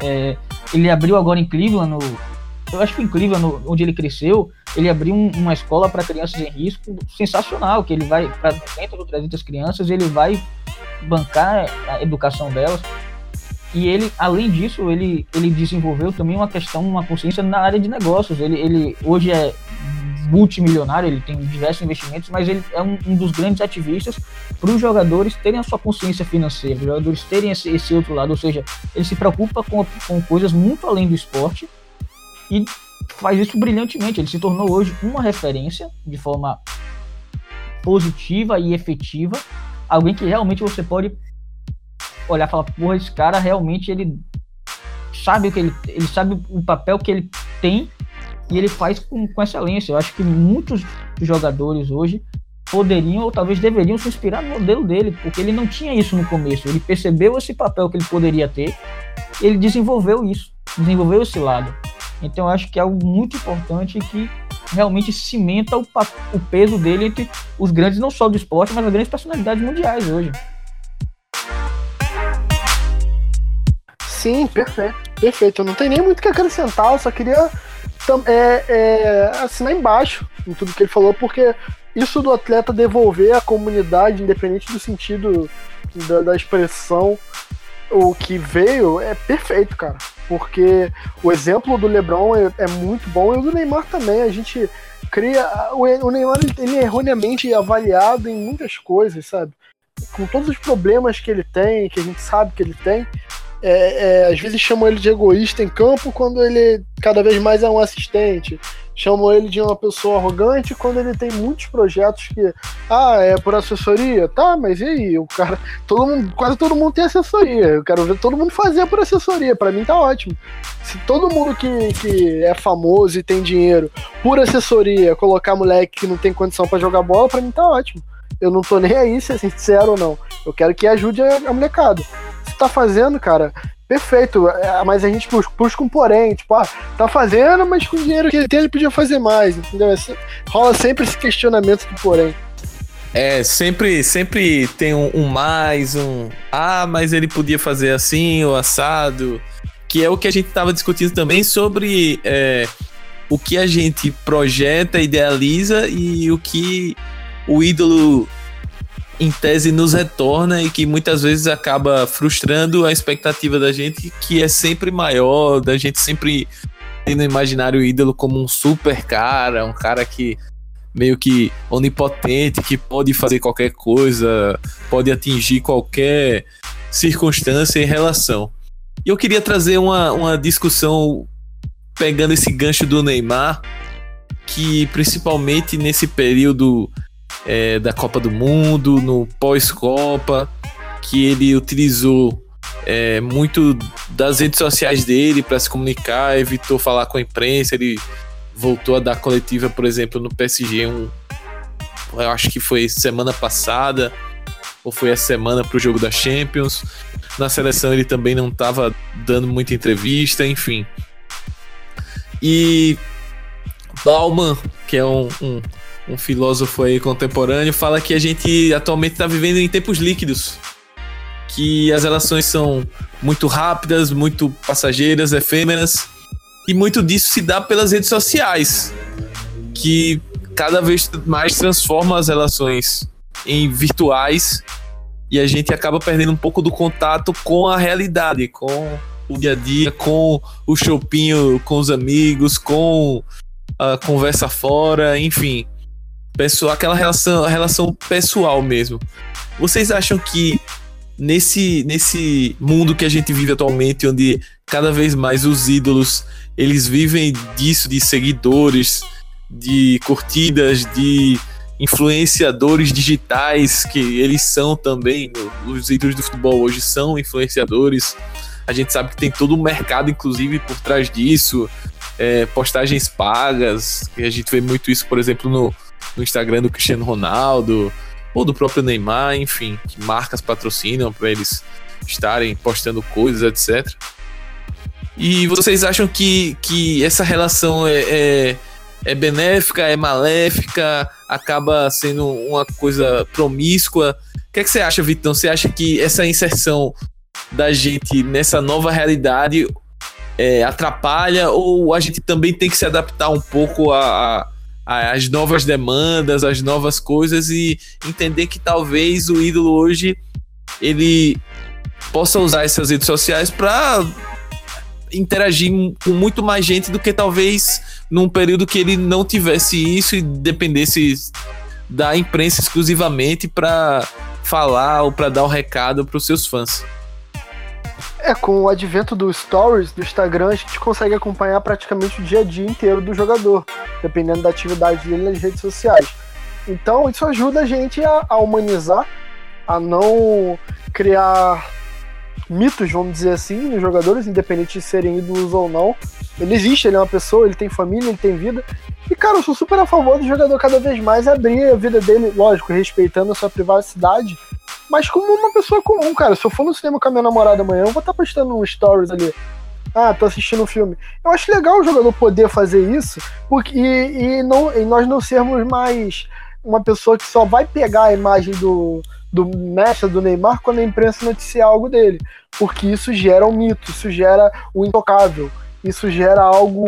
é, ele abriu agora em Cleveland, no, eu acho incrível no, onde ele cresceu, ele abriu um, uma escola para crianças em risco sensacional, que ele vai para dentro de 300 crianças, ele vai bancar a educação delas. E ele, além disso, ele, ele desenvolveu também uma questão, uma consciência na área de negócios. Ele, ele hoje é multimilionário, ele tem diversos investimentos, mas ele é um, um dos grandes ativistas para os jogadores terem a sua consciência financeira, os jogadores terem esse, esse outro lado, ou seja, ele se preocupa com, com coisas muito além do esporte e faz isso brilhantemente. Ele se tornou hoje uma referência de forma positiva e efetiva. Alguém que realmente você pode olhar e falar, porra, esse cara realmente ele sabe o que ele, ele sabe o papel que ele tem e ele faz com, com excelência. Eu acho que muitos jogadores hoje poderiam ou talvez deveriam se inspirar no modelo dele, porque ele não tinha isso no começo. Ele percebeu esse papel que ele poderia ter, ele desenvolveu isso, desenvolveu esse lado. Então acho que é algo muito importante que realmente cimenta o, o peso dele entre os grandes, não só do esporte, mas as grandes personalidades mundiais hoje. Sim, perfeito. Perfeito. Eu não tenho nem muito o que acrescentar, eu só queria é, é, assinar embaixo em tudo que ele falou, porque isso do atleta devolver à comunidade, independente do sentido da, da expressão, o que veio é perfeito, cara. Porque o exemplo do LeBron é, é muito bom e o do Neymar também. A gente cria. O, Neymar ele é erroneamente avaliado em muitas coisas, sabe? Com todos os problemas que ele tem, que a gente sabe que ele tem. É, é, às vezes chamam ele de egoísta em campo quando ele cada vez mais é um assistente chamam ele de uma pessoa arrogante quando ele tem muitos projetos que, ah, é por assessoria? Tá, mas e aí? O cara, todo mundo, quase todo mundo tem assessoria. Eu quero ver todo mundo fazer por assessoria. Para mim tá ótimo. Se todo mundo que, que é famoso e tem dinheiro por assessoria colocar moleque que não tem condição para jogar bola, para mim tá ótimo. Eu não tô nem aí se é sincero ou não. Eu quero que ajude a, a molecada. Tá fazendo, cara, Perfeito, é, mas a gente busca um porém, tipo, ah, tá fazendo, mas com o dinheiro que ele tem ele podia fazer mais, entendeu? É rola sempre esse questionamento do porém. É, sempre, sempre tem um, um, mais, um. Ah, mas ele podia fazer assim, o assado. Que é o que a gente tava discutindo também sobre é, o que a gente projeta, idealiza e o que o ídolo em tese nos retorna e que muitas vezes acaba frustrando a expectativa da gente, que é sempre maior, da gente sempre tendo imaginário o ídolo como um super cara, um cara que meio que onipotente, que pode fazer qualquer coisa, pode atingir qualquer circunstância em relação. E eu queria trazer uma, uma discussão pegando esse gancho do Neymar, que principalmente nesse período é, da Copa do Mundo, no pós-Copa, que ele utilizou é, muito das redes sociais dele para se comunicar, evitou falar com a imprensa, ele voltou a dar coletiva, por exemplo, no PSG, um, eu acho que foi semana passada, ou foi a semana para o jogo da Champions. Na seleção ele também não estava dando muita entrevista, enfim. E Bauman, que é um, um um filósofo aí contemporâneo, fala que a gente atualmente está vivendo em tempos líquidos. Que as relações são muito rápidas, muito passageiras, efêmeras. E muito disso se dá pelas redes sociais. Que cada vez mais transforma as relações em virtuais. E a gente acaba perdendo um pouco do contato com a realidade, com o dia a dia, com o shopping com os amigos, com a conversa fora, enfim pessoal, aquela relação, relação pessoal mesmo. Vocês acham que nesse, nesse mundo que a gente vive atualmente, onde cada vez mais os ídolos eles vivem disso, de seguidores, de curtidas, de influenciadores digitais, que eles são também, os ídolos do futebol hoje são influenciadores. A gente sabe que tem todo um mercado, inclusive, por trás disso. É, postagens pagas, a gente vê muito isso, por exemplo, no, no Instagram do Cristiano Ronaldo ou do próprio Neymar, enfim, que marcas patrocinam para eles estarem postando coisas, etc. E vocês acham que, que essa relação é, é, é benéfica, é maléfica, acaba sendo uma coisa promíscua? O que, é que você acha, Vitão? Você acha que essa inserção da gente nessa nova realidade é, atrapalha ou a gente também tem que se adaptar um pouco a, a as novas demandas, as novas coisas e entender que talvez o ídolo hoje ele possa usar essas redes sociais para interagir com muito mais gente do que talvez num período que ele não tivesse isso e dependesse da imprensa exclusivamente para falar ou para dar o um recado para os seus fãs. É, com o advento do Stories do Instagram, a gente consegue acompanhar praticamente o dia a dia inteiro do jogador, dependendo da atividade dele nas redes sociais. Então, isso ajuda a gente a, a humanizar, a não criar mitos, vamos dizer assim, nos jogadores, independente de serem ídolos ou não. Ele existe, ele é uma pessoa, ele tem família, ele tem vida. E, cara, eu sou super a favor do jogador cada vez mais abrir a vida dele, lógico, respeitando a sua privacidade, mas como uma pessoa comum, cara. Se eu for no cinema com a minha namorada amanhã, eu vou estar tá postando um stories ali. Ah, tô assistindo um filme. Eu acho legal o jogador poder fazer isso, porque e, e, não, e nós não sermos mais uma pessoa que só vai pegar a imagem do, do Messi, do Neymar, quando a imprensa noticiar algo dele. Porque isso gera um mito, isso gera o intocável, isso gera algo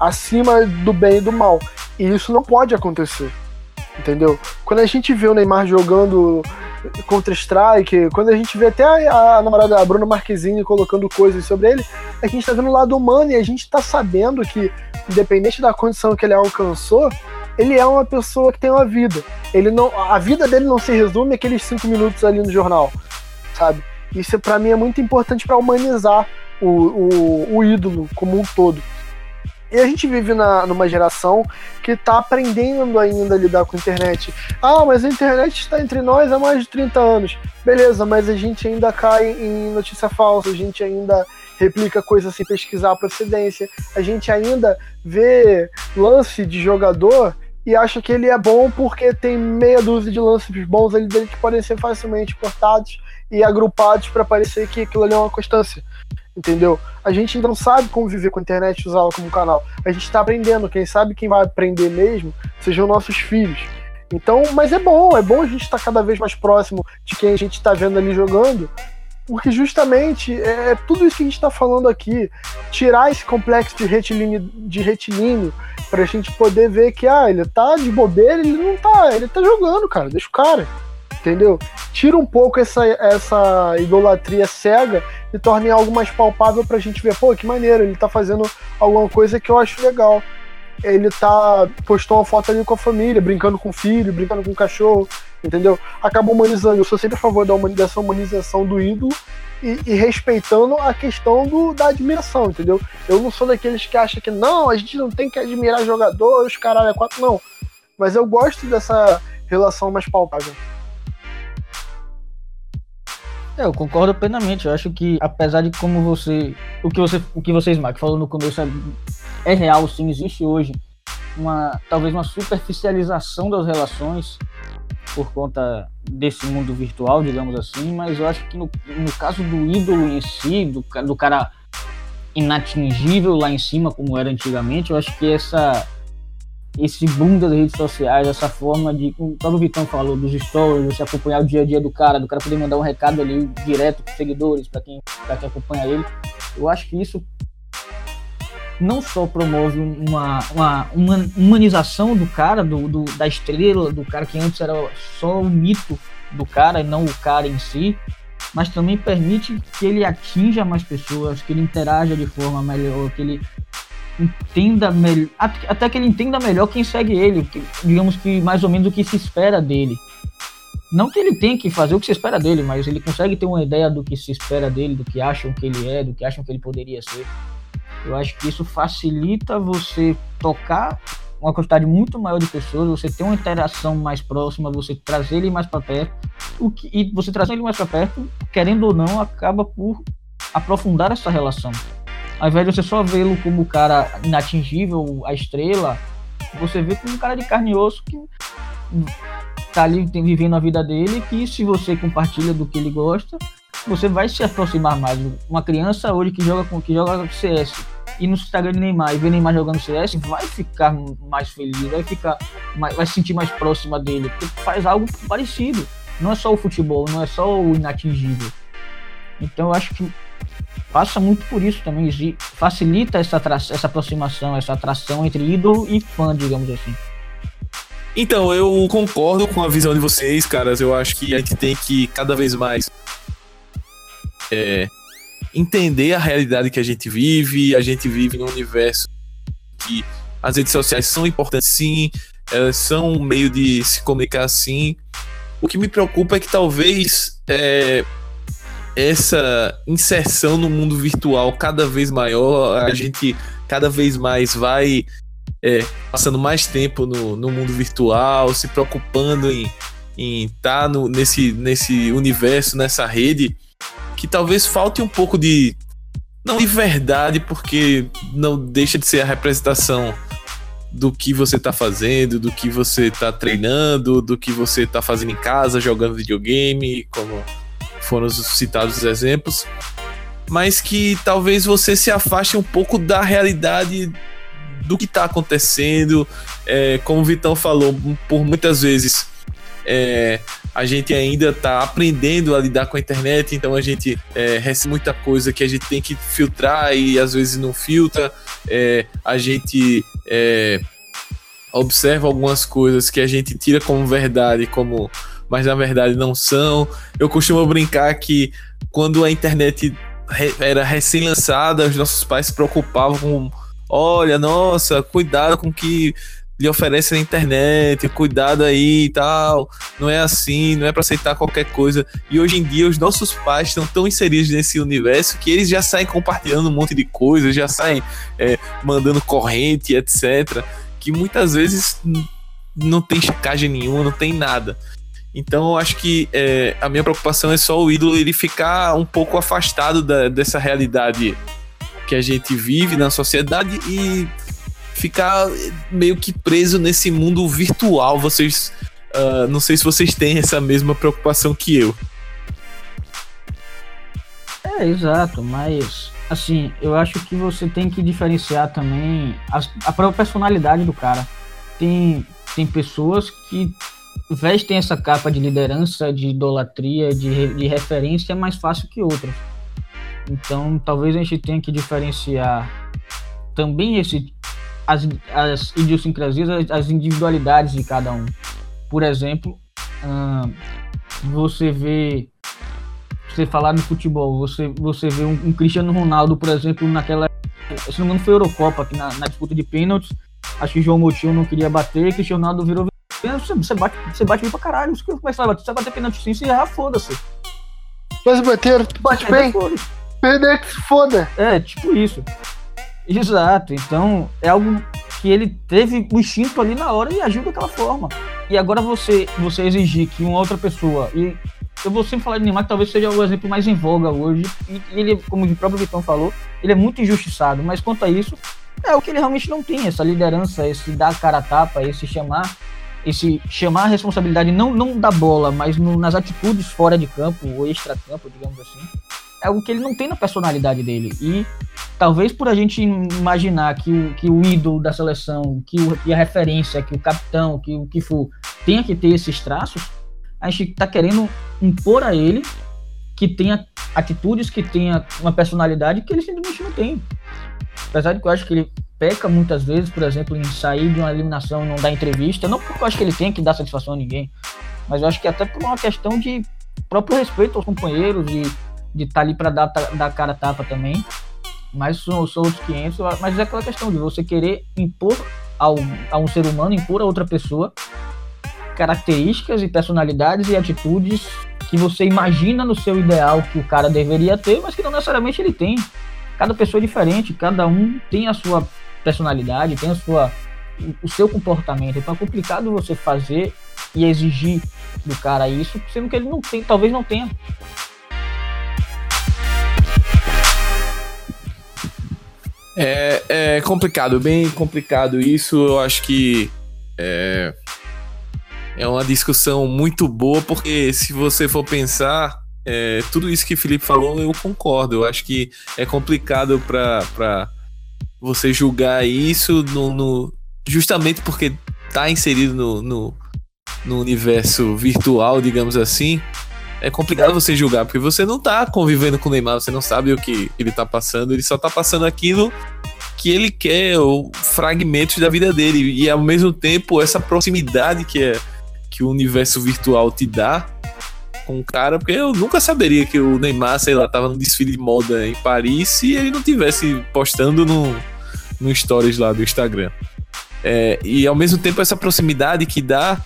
acima do bem e do mal. E isso não pode acontecer. entendeu? Quando a gente vê o Neymar jogando Counter-Strike, quando a gente vê até a, a namorada a Bruna Marquezine colocando coisas sobre ele, a gente tá vendo o lado humano e a gente tá sabendo que, independente da condição que ele alcançou, ele é uma pessoa que tem uma vida. Ele não, a vida dele não se resume àqueles cinco minutos ali no jornal, sabe? Isso para mim é muito importante para humanizar o, o, o ídolo como um todo. E a gente vive na, numa geração que está aprendendo ainda a lidar com a internet. Ah, mas a internet está entre nós há mais de 30 anos. Beleza, mas a gente ainda cai em notícia falsa, a gente ainda replica coisas sem pesquisar a procedência, a gente ainda vê lance de jogador e acha que ele é bom porque tem meia dúzia de lances bons ali dele que podem ser facilmente cortados e agrupados para parecer que aquilo ali é uma constância entendeu? A gente não sabe como viver com a internet e usá-la como canal. A gente está aprendendo. Quem sabe quem vai aprender mesmo sejam nossos filhos. Então, mas é bom, é bom a gente estar tá cada vez mais próximo de quem a gente está vendo ali jogando, porque justamente é, é tudo isso que a gente está falando aqui, tirar esse complexo de retilíneo, de retilíneo para a gente poder ver que ah, ele tá de bobeira, ele não tá, ele tá jogando, cara, deixa o cara entendeu? Tira um pouco essa, essa idolatria cega e torne algo mais palpável pra gente ver, pô, que maneiro, ele tá fazendo alguma coisa que eu acho legal. Ele tá postou uma foto ali com a família, brincando com o filho, brincando com o cachorro, entendeu? Acaba humanizando. Eu sou sempre a favor da dessa humanização do ídolo e, e, respeitando a questão do, da admiração, entendeu? Eu não sou daqueles que acham que não, a gente não tem que admirar jogadores, caralho, é quatro, não. Mas eu gosto dessa relação mais palpável. É, eu concordo plenamente. Eu acho que, apesar de como você. O que, você, o que vocês, Mark, falou no começo é, é real, sim, existe hoje uma talvez uma superficialização das relações por conta desse mundo virtual, digamos assim, mas eu acho que no, no caso do ídolo em si, do, do cara inatingível lá em cima, como era antigamente, eu acho que essa esse boom das redes sociais, essa forma de, como o Vitão falou, dos stories, você acompanhar o dia a dia do cara, do cara poder mandar um recado ali direto para seguidores, para quem, quem acompanha ele. Eu acho que isso não só promove uma, uma, uma humanização do cara, do, do, da estrela, do cara que antes era só o mito do cara e não o cara em si, mas também permite que ele atinja mais pessoas, que ele interaja de forma melhor, que ele entenda melhor, até que ele entenda melhor quem segue ele, digamos que mais ou menos o que se espera dele. Não que ele tenha que fazer o que se espera dele, mas ele consegue ter uma ideia do que se espera dele, do que acham que ele é, do que acham que ele poderia ser. Eu acho que isso facilita você tocar uma quantidade muito maior de pessoas, você ter uma interação mais próxima, você trazer ele mais para perto, o que, e você trazer ele mais para perto, querendo ou não, acaba por aprofundar essa relação. Ao invés de você só vê-lo como o cara inatingível, a estrela, você vê como um cara de carne e osso que tá ali vivendo a vida dele, que se você compartilha do que ele gosta, você vai se aproximar mais. Uma criança hoje que joga com que joga CS e no Instagram de Neymar e vê Neymar jogando CS, vai ficar mais feliz, vai ficar mais, vai se sentir mais próxima dele, porque faz algo parecido. Não é só o futebol, não é só o inatingível. Então eu acho que passa muito por isso também, facilita essa, essa aproximação, essa atração entre ídolo e fã, digamos assim. Então, eu concordo com a visão de vocês, caras. Eu acho que a gente tem que cada vez mais é, entender a realidade que a gente vive. A gente vive num universo que as redes sociais são importantes, sim, elas são um meio de se comunicar, sim. O que me preocupa é que talvez é, essa inserção no mundo virtual cada vez maior, a gente cada vez mais vai é, passando mais tempo no, no mundo virtual, se preocupando em estar tá nesse, nesse universo, nessa rede, que talvez falte um pouco de. Não de verdade, porque não deixa de ser a representação do que você está fazendo, do que você está treinando, do que você está fazendo em casa, jogando videogame, como foram os citados exemplos, mas que talvez você se afaste um pouco da realidade do que está acontecendo. É, como o Vitão falou, por muitas vezes é, a gente ainda está aprendendo a lidar com a internet, então a gente é, recebe muita coisa que a gente tem que filtrar e às vezes não filtra. É, a gente é, observa algumas coisas que a gente tira como verdade, como mas na verdade não são. Eu costumo brincar que quando a internet era recém-lançada, os nossos pais se preocupavam com, olha, nossa, cuidado com que lhe oferece na internet, cuidado aí e tal. Não é assim, não é para aceitar qualquer coisa. E hoje em dia os nossos pais estão tão inseridos nesse universo que eles já saem compartilhando um monte de coisas, já saem é, mandando corrente, etc. Que muitas vezes não tem checagem nenhuma, não tem nada. Então eu acho que é, a minha preocupação é só o ídolo ele ficar um pouco afastado da, dessa realidade que a gente vive na sociedade e ficar meio que preso nesse mundo virtual. Vocês. Uh, não sei se vocês têm essa mesma preocupação que eu. É, exato, mas assim, eu acho que você tem que diferenciar também a, a própria personalidade do cara. Tem, tem pessoas que vestem essa capa de liderança, de idolatria, de, de referência mais fácil que outras. Então, talvez a gente tenha que diferenciar também esse as, as idiosincrasias, as, as individualidades de cada um. Por exemplo, hum, você vê você falar no futebol, você, você vê um, um, Cristiano Ronaldo, por exemplo, naquela. Se não me engano, foi Eurocopa, aqui na, na disputa de pênaltis. Acho que João Moutinho não queria bater, Cristiano Ronaldo virou. Você, você bate, você bate bem pra caralho. Você começa a bater, você vai bater pênalti sim, você já foda-se. Mas bater, bate bem. Perder que se foda. É, tipo isso. Exato. Então, é algo que ele teve o instinto ali na hora e agiu daquela forma. E agora você, você exigir que uma outra pessoa. E eu vou sempre falar de Neymar, que talvez seja o exemplo mais em voga hoje. E ele, como o próprio Vitão falou, ele é muito injustiçado. Mas quanto a isso, é o que ele realmente não tem, essa liderança, esse dar cara a tapa, esse chamar, esse chamar a responsabilidade não, não da bola, mas no, nas atitudes fora de campo, ou extra-campo, digamos assim é algo que ele não tem na personalidade dele. E talvez por a gente imaginar que o, que o ídolo da seleção, que, o, que a referência, que o capitão, que o que for, tenha que ter esses traços, a gente está querendo impor a ele que tenha atitudes, que tenha uma personalidade que ele simplesmente não tem. Apesar de que eu acho que ele peca muitas vezes, por exemplo, em sair de uma eliminação e não dar entrevista, não porque eu acho que ele tem que dar satisfação a ninguém, mas eu acho que até por uma questão de próprio respeito aos companheiros e de estar tá ali para dar, dar cara tapa também. Mas são, são outros 500. Mas é aquela questão de você querer impor ao, a um ser humano, impor a outra pessoa características e personalidades e atitudes que você imagina no seu ideal que o cara deveria ter, mas que não necessariamente ele tem. Cada pessoa é diferente, cada um tem a sua personalidade, tem a sua o seu comportamento. Então é complicado você fazer e exigir do cara isso, sendo que ele não tem, talvez não tenha. É, é complicado, bem complicado isso. Eu acho que é, é uma discussão muito boa, porque se você for pensar, é, tudo isso que o Felipe falou, eu concordo. Eu acho que é complicado para você julgar isso no, no, justamente porque tá inserido no, no, no universo virtual, digamos assim é complicado você julgar, porque você não tá convivendo com o Neymar, você não sabe o que ele tá passando, ele só tá passando aquilo que ele quer, ou fragmentos da vida dele. E ao mesmo tempo, essa proximidade que é que o universo virtual te dá com o cara, porque eu nunca saberia que o Neymar, sei lá, tava no desfile de moda em Paris se ele não tivesse postando no, no stories lá do Instagram. É, e ao mesmo tempo essa proximidade que dá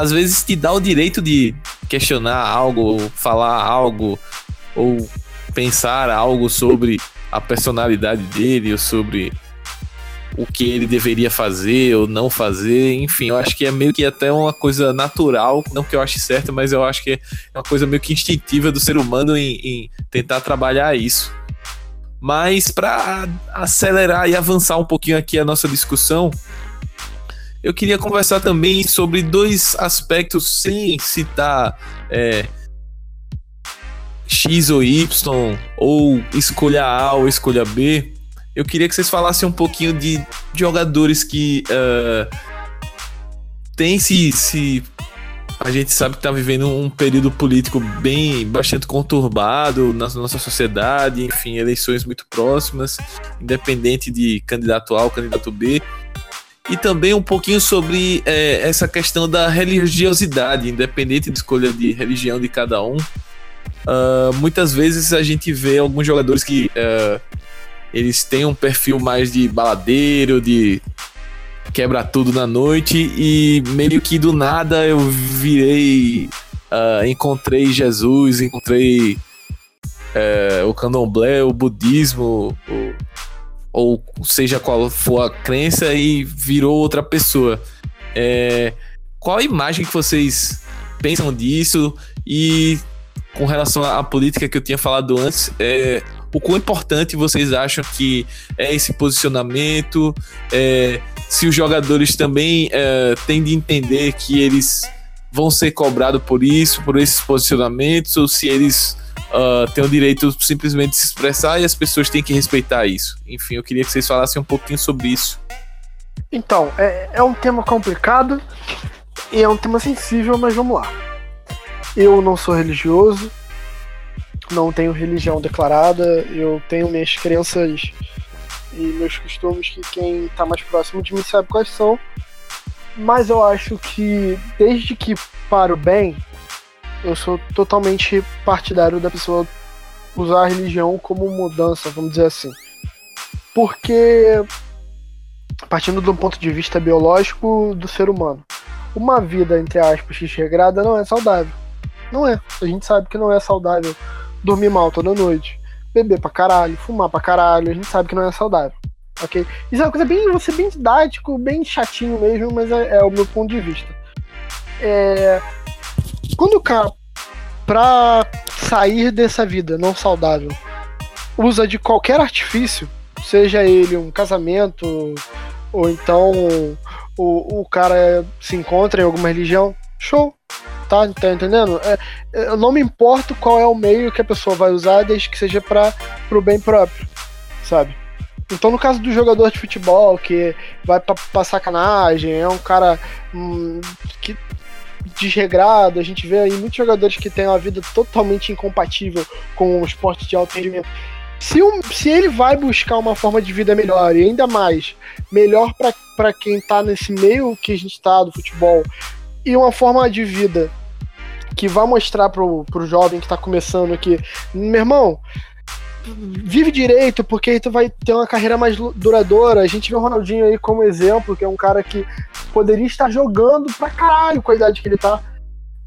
às vezes te dá o direito de questionar algo, falar algo, ou pensar algo sobre a personalidade dele, ou sobre o que ele deveria fazer ou não fazer, enfim, eu acho que é meio que até uma coisa natural, não que eu ache certo, mas eu acho que é uma coisa meio que instintiva do ser humano em, em tentar trabalhar isso. Mas para acelerar e avançar um pouquinho aqui a nossa discussão, eu queria conversar também sobre dois aspectos sem citar é, X ou Y, ou escolha A ou escolha B. Eu queria que vocês falassem um pouquinho de jogadores que uh, tem se, se a gente sabe que está vivendo um período político bem bastante conturbado na nossa sociedade, enfim, eleições muito próximas, independente de candidato A ou candidato B. e também um pouquinho sobre é, essa questão da religiosidade, independente da escolha de religião de cada um. Uh, muitas vezes a gente vê alguns jogadores que uh, eles têm um perfil mais de baladeiro, de quebra tudo na noite e meio que do nada eu virei, uh, encontrei Jesus, encontrei uh, o candomblé, o budismo, o, ou seja qual for a crença e virou outra pessoa. É, qual a imagem que vocês pensam disso e com relação à política que eu tinha falado antes, é, o quão importante vocês acham que é esse posicionamento? É, se os jogadores também é, têm de entender que eles vão ser cobrados por isso, por esses posicionamentos, ou se eles uh, têm o direito simplesmente de se expressar e as pessoas têm que respeitar isso. Enfim, eu queria que vocês falassem um pouquinho sobre isso. Então, é, é um tema complicado e é um tema sensível, mas vamos lá. Eu não sou religioso, não tenho religião declarada, eu tenho minhas crenças e meus costumes que quem está mais próximo de mim sabe quais são. Mas eu acho que desde que para o bem, eu sou totalmente partidário da pessoa usar a religião como mudança, vamos dizer assim. Porque partindo de um ponto de vista biológico do ser humano, uma vida entre aspas regrada não é saudável. Não é. A gente sabe que não é saudável dormir mal toda noite, beber pra caralho, fumar pra caralho, a gente sabe que não é saudável. Ok? Isso é uma coisa bem, você bem didático, bem chatinho mesmo, mas é, é o meu ponto de vista. É, quando o cara, pra sair dessa vida não saudável, usa de qualquer artifício, seja ele um casamento, ou então o, o cara se encontra em alguma religião, show tá, tá entendendo? É, eu não me importo qual é o meio que a pessoa vai usar, desde que seja para pro bem próprio, sabe? Então, no caso do jogador de futebol que vai pra, pra sacanagem, é um cara hum, que desregrado, a gente vê aí muitos jogadores que têm uma vida totalmente incompatível com o esporte de alto rendimento. Se, um, se ele vai buscar uma forma de vida melhor, e ainda mais, melhor para quem tá nesse meio que a gente tá do futebol, e uma forma de vida que vai mostrar pro, pro jovem que tá começando aqui, meu irmão, vive direito, porque aí tu vai ter uma carreira mais duradoura. A gente vê o Ronaldinho aí como exemplo, que é um cara que poderia estar jogando pra caralho com a idade que ele tá,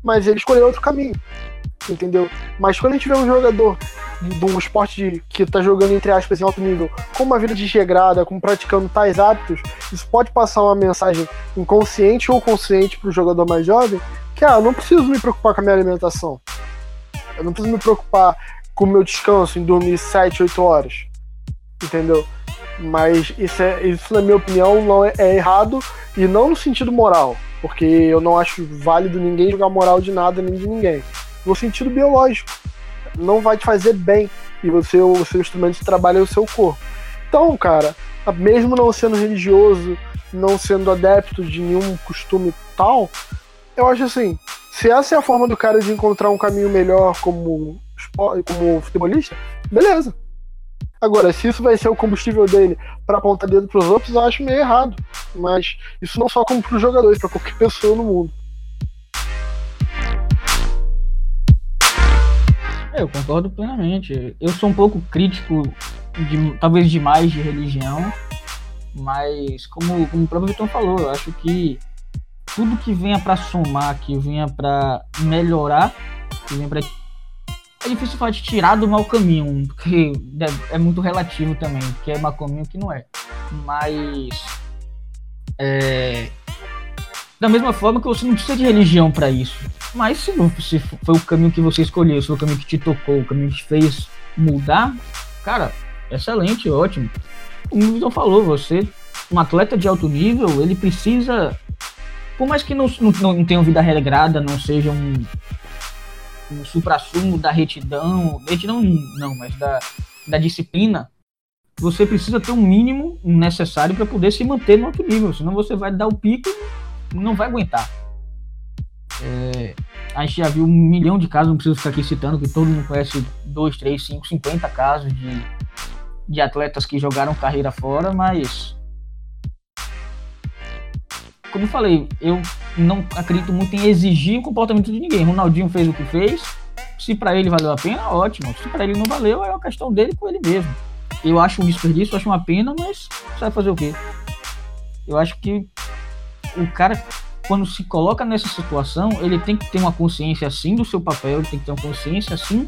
mas ele escolheu outro caminho, entendeu? Mas quando a gente vê um jogador de um esporte de, que tá jogando, entre aspas, em alto nível, com uma vida desregrada, com praticando tais hábitos, isso pode passar uma mensagem inconsciente ou consciente pro jogador mais jovem, que ah, eu não preciso me preocupar com a minha alimentação. Eu não preciso me preocupar com o meu descanso em dormir 7, 8 horas. Entendeu? Mas isso, é, isso na minha opinião, não é, é errado e não no sentido moral. Porque eu não acho válido ninguém jogar moral de nada nem de ninguém. No sentido biológico. Não vai te fazer bem. E você, o seu instrumento de trabalho é o seu corpo. Então, cara, mesmo não sendo religioso, não sendo adepto de nenhum costume tal, eu acho assim, se essa é a forma do cara de encontrar um caminho melhor como, como futebolista, beleza. Agora, se isso vai ser o combustível dele para apontar dedo para os outros, eu acho meio errado. Mas isso não só como para os jogadores, para qualquer pessoa no mundo. É, eu concordo plenamente. Eu sou um pouco crítico, de, talvez demais, de religião, mas como, como o próprio Vitor falou, eu acho que tudo que venha para somar, que venha para melhorar, que venha para é difícil falar de tirar do mau caminho, porque é muito relativo também, que é mau caminho que não é. Mas é, da mesma forma que você não precisa de religião para isso. Mas se, se foi o caminho que você escolheu, se foi o caminho que te tocou, o caminho que te fez mudar, cara, excelente, ótimo. Como o Vitor falou, você, um atleta de alto nível, ele precisa por mais que não, não, não tenha vida regrada, não seja um, um supra-sumo da retidão, retidão não, mas da, da disciplina, você precisa ter um mínimo necessário para poder se manter no alto nível, senão você vai dar o pico e não vai aguentar. É, a gente já viu um milhão de casos, não preciso ficar aqui citando, que todo mundo conhece 2, 3, 5, 50 casos de, de atletas que jogaram carreira fora, mas como eu falei, eu não acredito muito em exigir o comportamento de ninguém. Ronaldinho fez o que fez. Se para ele valeu a pena, ótimo. Se para ele não valeu, é uma questão dele com ele mesmo. Eu acho um desperdício, acho uma pena, mas vai fazer o quê? Eu acho que o cara, quando se coloca nessa situação, ele tem que ter uma consciência assim do seu papel, ele tem que ter uma consciência assim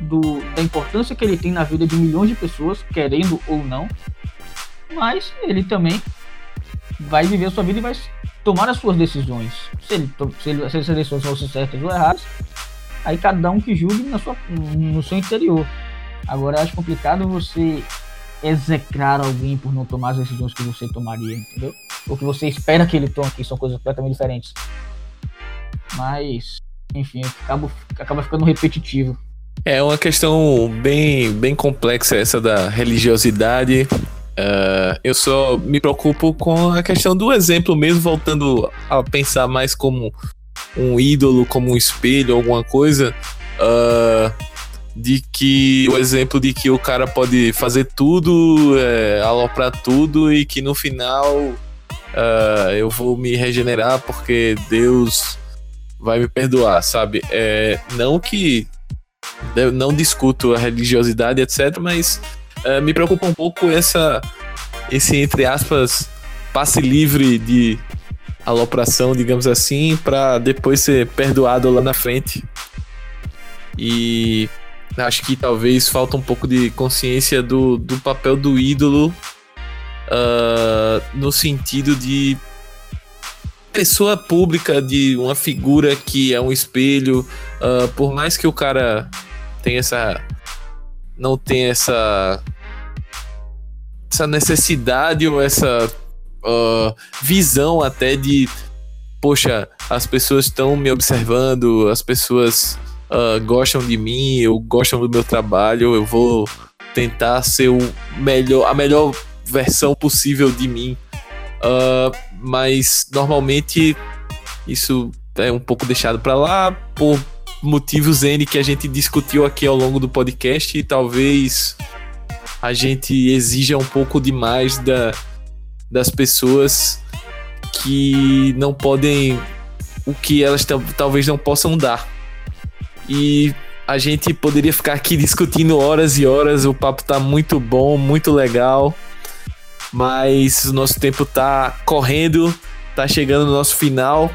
do, da importância que ele tem na vida de milhões de pessoas, querendo ou não. Mas ele também vai viver a sua vida e vai tomar as suas decisões. Se, ele, se, ele, se essas decisões fossem certas ou erradas, aí cada um que julgue na sua, no seu interior. Agora, eu acho complicado você execrar alguém por não tomar as decisões que você tomaria, entendeu? O que você espera que ele tome, que são coisas completamente diferentes. Mas, enfim, acaba, acaba ficando repetitivo. É uma questão bem, bem complexa essa da religiosidade. Uh, eu só me preocupo com a questão do exemplo mesmo, voltando a pensar mais como um ídolo, como um espelho, alguma coisa. Uh, de que o exemplo de que o cara pode fazer tudo, é, aloprar tudo e que no final uh, eu vou me regenerar porque Deus vai me perdoar, sabe? É, não que não discuto a religiosidade, etc., mas uh, me preocupa um pouco essa, esse, entre aspas, passe livre de alopração, digamos assim, para depois ser perdoado lá na frente. E acho que talvez falta um pouco de consciência do, do papel do ídolo uh, no sentido de pessoa pública, de uma figura que é um espelho, uh, por mais que o cara tenha essa. Não tenha essa. essa necessidade ou essa uh, visão até de. Poxa, as pessoas estão me observando, as pessoas uh, gostam de mim, ou gostam do meu trabalho, eu vou tentar ser o melhor, a melhor versão possível de mim. Uh, mas normalmente isso é um pouco deixado para lá por motivos N que a gente discutiu aqui ao longo do podcast e talvez a gente exija um pouco demais da, das pessoas que não podem o que elas talvez não possam dar. E a gente poderia ficar aqui discutindo horas e horas. O papo tá muito bom, muito legal. Mas o nosso tempo tá correndo, tá chegando no nosso final.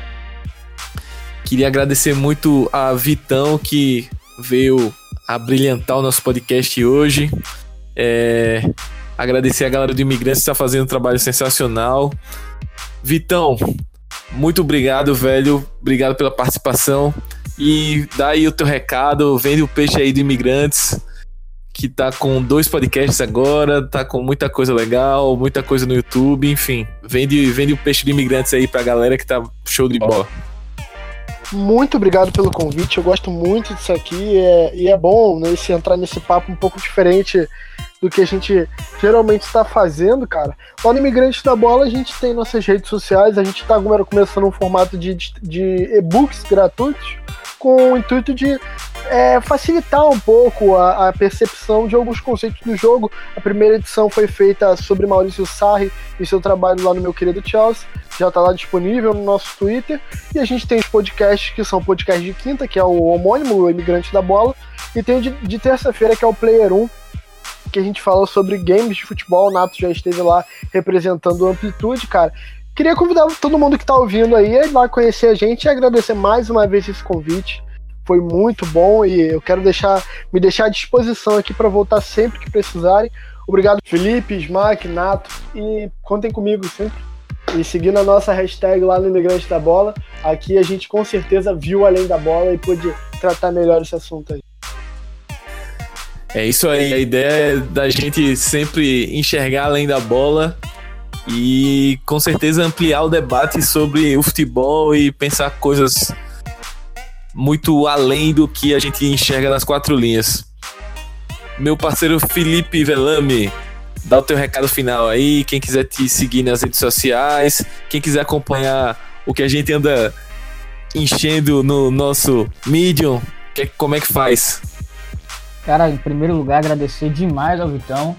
Queria agradecer muito a Vitão que veio a brilhantar o nosso podcast hoje. É, agradecer a galera do Imigrantes que está fazendo um trabalho sensacional. Vitão, muito obrigado, velho. Obrigado pela participação. E dá aí o teu recado, vende o peixe aí do Imigrantes, que tá com dois podcasts agora, tá com muita coisa legal, muita coisa no YouTube, enfim. Vende, vende o peixe do Imigrantes aí pra galera que tá show de bola. Muito obrigado pelo convite, eu gosto muito disso aqui é, e é bom né, esse, entrar nesse papo um pouco diferente do que a gente geralmente está fazendo, cara. Lá no Imigrante da Bola a gente tem nossas redes sociais, a gente está agora começando um formato de, de e-books gratuitos com o intuito de é, facilitar um pouco a, a, percepção de alguns conceitos do jogo. A primeira edição foi feita sobre Maurício Sarri e seu trabalho lá no meu querido Chelsea. Já está lá disponível no nosso Twitter. E a gente tem os podcasts que são podcasts de quinta, que é o homônimo, o Imigrante da Bola. E tem o de, de terça-feira, que é o Player 1, que a gente fala sobre games de futebol. O Nato já esteve lá representando a Amplitude, cara. Queria convidar todo mundo que está ouvindo aí a ir lá conhecer a gente e agradecer mais uma vez esse convite. Foi muito bom e eu quero deixar me deixar à disposição aqui para voltar sempre que precisarem. Obrigado, Felipe, Smack, Nato e contem comigo sempre. E seguindo a nossa hashtag lá no Imigrante da Bola, aqui a gente com certeza viu além da bola e pôde tratar melhor esse assunto aí. É isso aí, a ideia é da gente sempre enxergar além da bola e com certeza ampliar o debate sobre o futebol e pensar coisas muito além do que a gente enxerga nas quatro linhas. Meu parceiro Felipe Velame, dá o teu recado final aí, quem quiser te seguir nas redes sociais, quem quiser acompanhar o que a gente anda enchendo no nosso Medium, que, como é que faz? Cara, em primeiro lugar, agradecer demais ao Vitão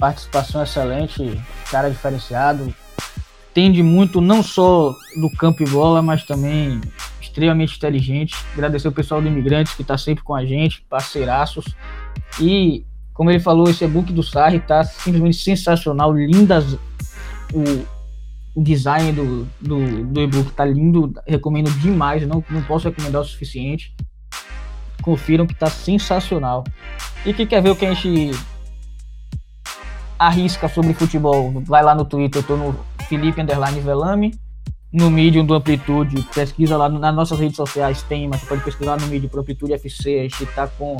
participação excelente, cara diferenciado. entende muito não só do campo e bola, mas também extremamente inteligente. Agradecer o pessoal do Imigrantes que está sempre com a gente, parceiraços. E, como ele falou, esse e-book do Sarri está simplesmente sensacional, lindas. O, o design do, do, do e-book tá lindo, recomendo demais, não, não posso recomendar o suficiente. Confiram que tá sensacional. E quem quer ver o que a gente arrisca sobre futebol, vai lá no Twitter, eu tô no Felipe Underline Velame, no Medium do Amplitude, pesquisa lá nas nossas redes sociais, tem, mas você pode pesquisar no Medium pro Amplitude FC, a gente tá com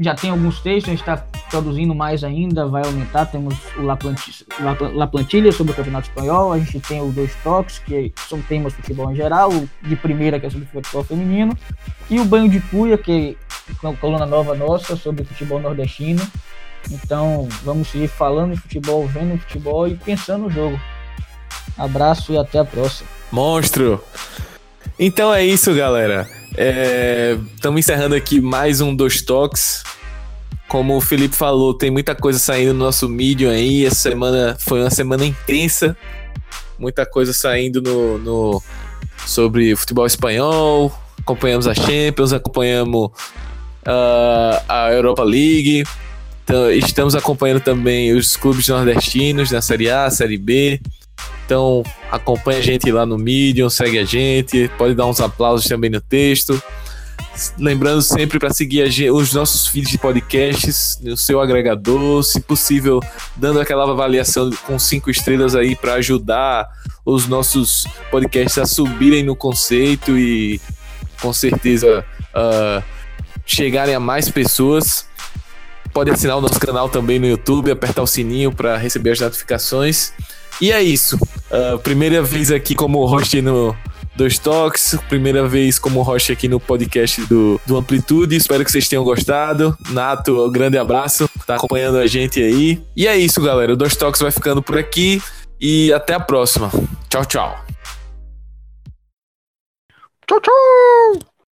já tem alguns textos, a gente está produzindo mais ainda, vai aumentar. Temos o La, Plantilha, La Plantilha sobre o Campeonato Espanhol, a gente tem o Dois Toques, que são temas de futebol em geral, o de primeira, que é sobre futebol feminino, e o Banho de Cuia, que é uma coluna nova nossa sobre futebol nordestino. Então, vamos seguir falando de futebol, vendo futebol e pensando no jogo. Abraço e até a próxima. Monstro! Então é isso, galera. Estamos é, encerrando aqui mais um Dois Toques. Como o Felipe falou, tem muita coisa saindo no nosso Medium aí. Essa semana foi uma semana intensa. Muita coisa saindo no, no sobre futebol espanhol. Acompanhamos a Champions, acompanhamos uh, a Europa League. Então, estamos acompanhando também os clubes nordestinos na Série A, Série B. Então, acompanha a gente lá no Medium, segue a gente, pode dar uns aplausos também no texto. Lembrando sempre para seguir os nossos feeds de podcasts no seu agregador, se possível, dando aquela avaliação com cinco estrelas aí para ajudar os nossos podcasts a subirem no conceito e com certeza uh, chegarem a mais pessoas. Pode assinar o nosso canal também no YouTube, apertar o sininho para receber as notificações. E é isso. Uh, primeira vez aqui como host no Dois Toques, primeira vez como host aqui no podcast do, do Amplitude. Espero que vocês tenham gostado. Nato, um grande abraço, tá acompanhando a gente aí. E é isso, galera. O Dois Toques vai ficando por aqui e até a próxima. Tchau, tchau. Tchau, tchau.